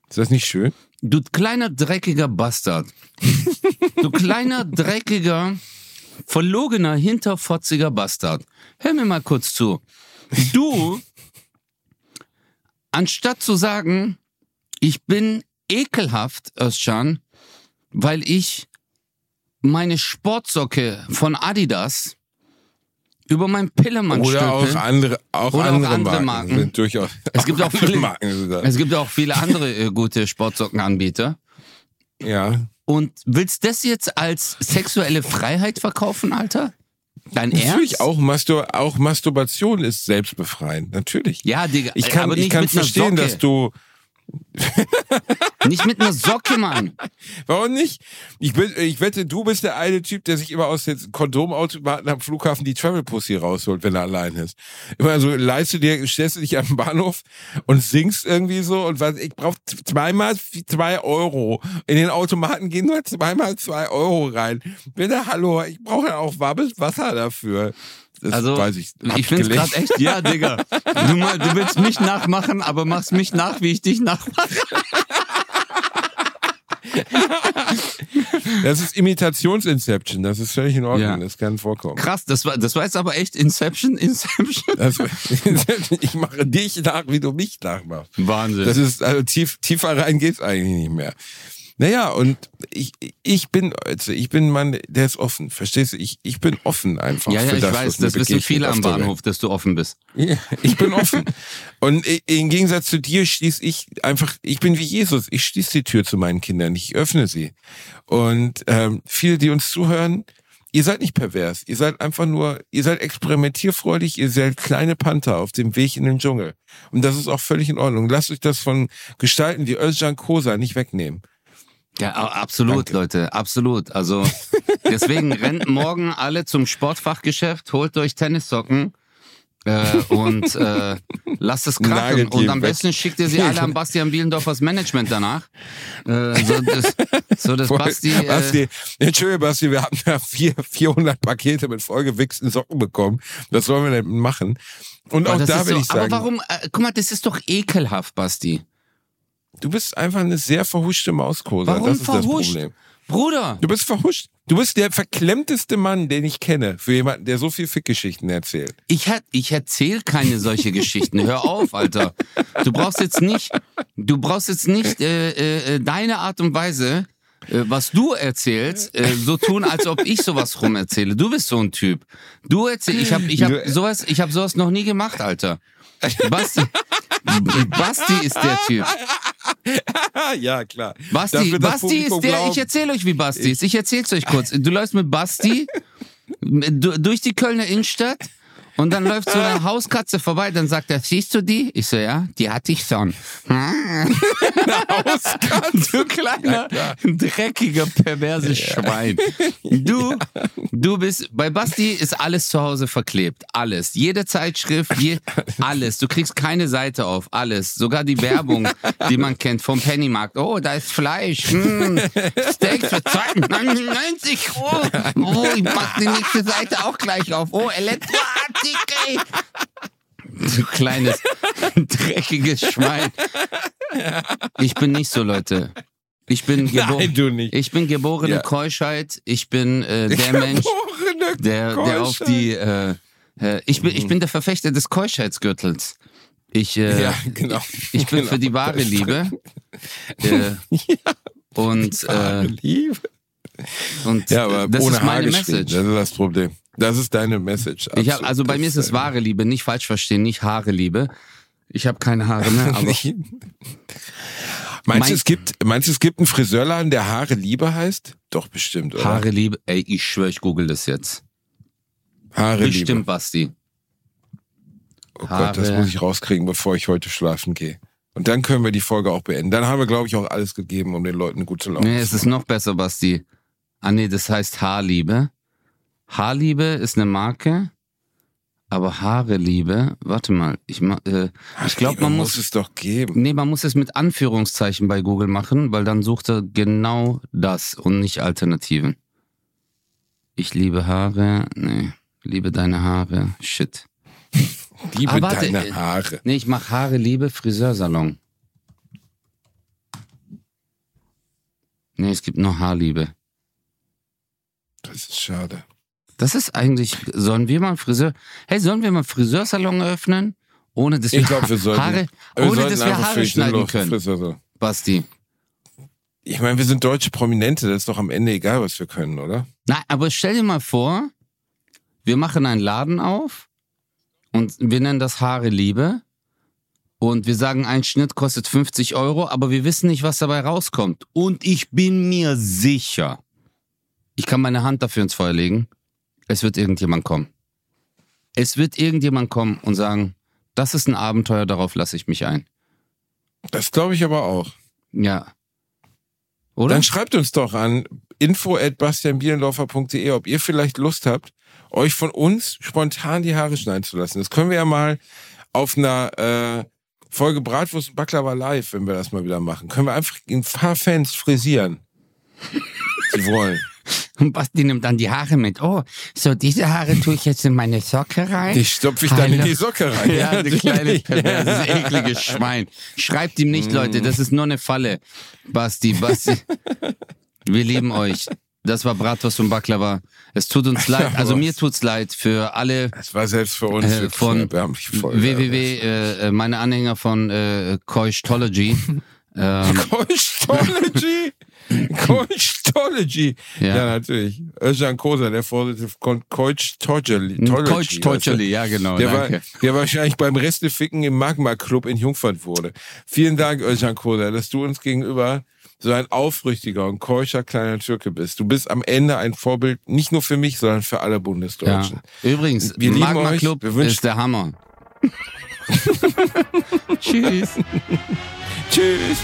Ist das nicht schön? Du kleiner dreckiger Bastard. Du kleiner dreckiger, verlogener, hinterfotziger Bastard. Hör mir mal kurz zu. Du, anstatt zu sagen, ich bin ekelhaft, Özcan, weil ich meine Sportsocke von Adidas über mein Pillermann Oder auch andere, auch Oder auch andere, andere Marken, Marken. sind durchaus. Es gibt auch andere viele- Marken. Es gibt auch viele andere äh, gute Sportsockenanbieter. ja. Und willst das jetzt als sexuelle Freiheit verkaufen, Alter? Dein Natürlich Ernst? auch, Mastur auch Masturbation ist selbstbefreiend. Natürlich. Ja, Digga. Ich kann, aber nicht ich kann verstehen, dass du. Nicht mit einer Socke, Mann. Warum nicht? Ich, bin, ich wette, du bist der eine Typ, der sich immer aus den Kondomautomaten am Flughafen die Travel Pussy rausholt, wenn er allein ist. Immer so, leist du dir, stellst du dich am Bahnhof und singst irgendwie so und was, ich brauche zweimal zwei Euro. In den Automaten gehen nur zweimal zwei Euro rein. Bitte, hallo, ich brauche ja auch warmes Wasser dafür. Das Also, weiß ich. ich find's gerade echt, ja, Digga. Du, du willst mich nachmachen, aber machst mich nach, wie ich dich nachmache. Das ist Imitations-Inception. Das ist völlig in Ordnung. Ja. Das kann vorkommen. Krass, das war, das war jetzt aber echt Inception, Inception. Das, ich mache dich nach, wie du mich nachmachst. Wahnsinn. Das ist, also tief, tiefer rein geht's eigentlich nicht mehr. Naja, und ich, ich bin, also ich bin ein Mann, der ist offen. Verstehst du? Ich, ich bin offen einfach. ja, ja, ich das, weiß, das wissen viele am. Bahnhof, dass du offen bist. Ja, ich bin offen. Und im Gegensatz zu dir schließe ich einfach, ich bin wie Jesus. Ich schließe die Tür zu meinen Kindern. Ich öffne sie. Und ähm, viele, die uns zuhören, ihr seid nicht pervers. Ihr seid einfach nur, ihr seid experimentierfreudig. Ihr seid kleine Panther auf dem Weg in den Dschungel. Und das ist auch völlig in Ordnung. Lasst euch das von Gestalten wie Özcan Kosa nicht wegnehmen. Ja, absolut, Danke. Leute, absolut. Also deswegen rennt morgen alle zum Sportfachgeschäft, holt euch Tennissocken äh, und äh, lasst es krachen. Nagelt Und am weg. besten schickt ihr sie alle an Bastian Bielendorfers Management danach. Äh, so, das, so Basti, äh, Basti, Entschuldige, Basti, wir haben ja vier, 400 Pakete mit vollgewichsten Socken bekommen. Was sollen wir denn machen? Und auch da will so, ich sagen, aber warum, äh, guck mal, das ist doch ekelhaft, Basti. Du bist einfach eine sehr verhuschte Mauskosa. Warum das ist verhuscht? das Problem. Bruder, Du bist verhuscht. Du bist der verklemmteste Mann, den ich kenne, für jemanden, der so viel Fickgeschichten erzählt. Ich, hat, ich erzähle keine solche Geschichten. Hör auf, Alter. Du brauchst jetzt nicht, du brauchst jetzt nicht äh, äh, deine Art und Weise, äh, was du erzählst, äh, so tun, als ob ich sowas rum erzähle. Du bist so ein Typ. Du erzählst, ich habe ich hab sowas, ich habe sowas noch nie gemacht, Alter. Basti, Basti ist der Typ. ja, klar. Basti, Basti ist der, ich erzähle euch, wie Basti ist. Ich erzähl's euch kurz. Du läufst mit Basti du- durch die Kölner Innenstadt und dann läuft so eine Hauskatze vorbei, dann sagt er, siehst du die? Ich so, ja, die hatte ich schon. Du kleiner, dreckiger, perverses Schwein. Du, du bist, bei Basti ist alles zu Hause verklebt. Alles. Jede Zeitschrift, je, alles. Du kriegst keine Seite auf. Alles. Sogar die Werbung, die man kennt vom Pennymarkt. Oh, da ist Fleisch. Mm, Steak für 2,99. Oh, oh, ich mach die nächste Seite auch gleich auf. Oh, Elektroartikel. Du kleines, dreckiges Schwein. Ich bin nicht so, Leute. Ich bin Nein, geboren. du nicht. Ich bin geborene Ja. Keuschheit. Ich bin äh, der Mensch, der, der auf die. Äh, äh, ich bin, ich bin der Verfechter des Keuschheitsgürtels. Ich, äh, Ja, genau. ich bin Genau. für die wahre Liebe. Äh, und Wahre äh, Liebe. und Ja, aber das ohne ist meine. Message. Das ist das Problem. Das ist deine Message. Ich hab, absolut. also bei mir ist es wahre Liebe, nicht falsch verstehen, nicht Haare Liebe. Ich habe keine Haare mehr, aber Meinst Mein- du, es gibt, meinst du, es gibt einen Friseurladen, der Haare Liebe heißt? Doch, bestimmt, oder? Haare Liebe, ey, ich schwöre, ich google das jetzt. Haare Liebe. Bestimmt, Basti. Oh Gott, das Haare. muss ich rauskriegen, bevor ich heute schlafen gehe. Und dann können wir die Folge auch beenden. Dann haben wir, glaube ich, auch alles gegeben, um den Leuten eine gute Laune Nee, zu es ist noch besser, Basti. Ah nee, das heißt Haarliebe. Haarliebe ist eine Marke, aber Haareliebe, warte mal, ich, äh, ich glaube, man muss, es doch geben. nee, man muss es mit Anführungszeichen bei Google machen, weil dann sucht er genau das und nicht Alternativen. Ich liebe Haare, nee, liebe deine Haare, shit. Liebe Ah, warte, deine äh, Haare. Nee, ich mach Haare Liebe Friseursalon. Nee, es gibt nur Haarliebe. Das ist schade. Das ist eigentlich, sollen wir mal Friseur, hey, sollen wir mal Friseursalon eröffnen? Ohne dass wir, Ich glaube, wir sollten. Haare, wir ohne sollten dass wir Haare schneiden können, Friseur- Basti. Ich meine, wir sind deutsche Prominente, das ist doch am Ende egal, was wir können, oder? Nein, aber stell dir mal vor, wir machen einen Laden auf und wir nennen das Haare Liebe und wir sagen, ein Schnitt kostet 50 Euro, aber wir wissen nicht, was dabei rauskommt. Und ich bin mir sicher, ich kann meine Hand dafür ins Feuer legen, es wird irgendjemand kommen. Es wird irgendjemand kommen und sagen, das ist ein Abenteuer, darauf lasse ich mich ein. Das glaube ich aber auch. Ja. Oder? Dann schreibt uns doch an info at bastianbielendorfer.de, ob ihr vielleicht Lust habt, euch von uns spontan die Haare schneiden zu lassen. Das können wir ja mal auf einer äh, Folge Bratwurst und Baklava live, wenn wir das mal wieder machen. Können wir einfach ein paar Fans frisieren. Sie wollen. Und Basti nimmt dann die Haare mit. Oh, so diese Haare tue ich jetzt in meine Socke rein. Die stopfe ich dann in Hallo. die Socke rein. Ja, du kleine natürlich. perverses, ekliges Schwein. Schreibt ihm nicht, Leute, das ist nur eine Falle. Basti, Basti. Wir lieben euch. das war Bratos und Baklava. Es tut uns leid, also mir tut's leid für alle Es war selbst für uns Äh, von www, äh, äh, meine Anhänger von äh, Koichtology. Ähm, Coachology! Coachology! Ja. Ja. natürlich. Özcan Kosa, der Vorsitzende von Coachology. Koichtology, ja genau, Der, war, danke. der wahrscheinlich beim Resteficken im Magma Club in Jungfurt wurde. Vielen Dank, Özcan Kosa, dass du uns gegenüber so ein aufrichtiger und keuscher kleiner Türke bist. Du bist am Ende ein Vorbild, nicht nur für mich, sondern für alle Ja. Bundesdeutschen. Übrigens, Wir Magma euch. Club Wir ist der Hammer. Tschüss. Tschüss.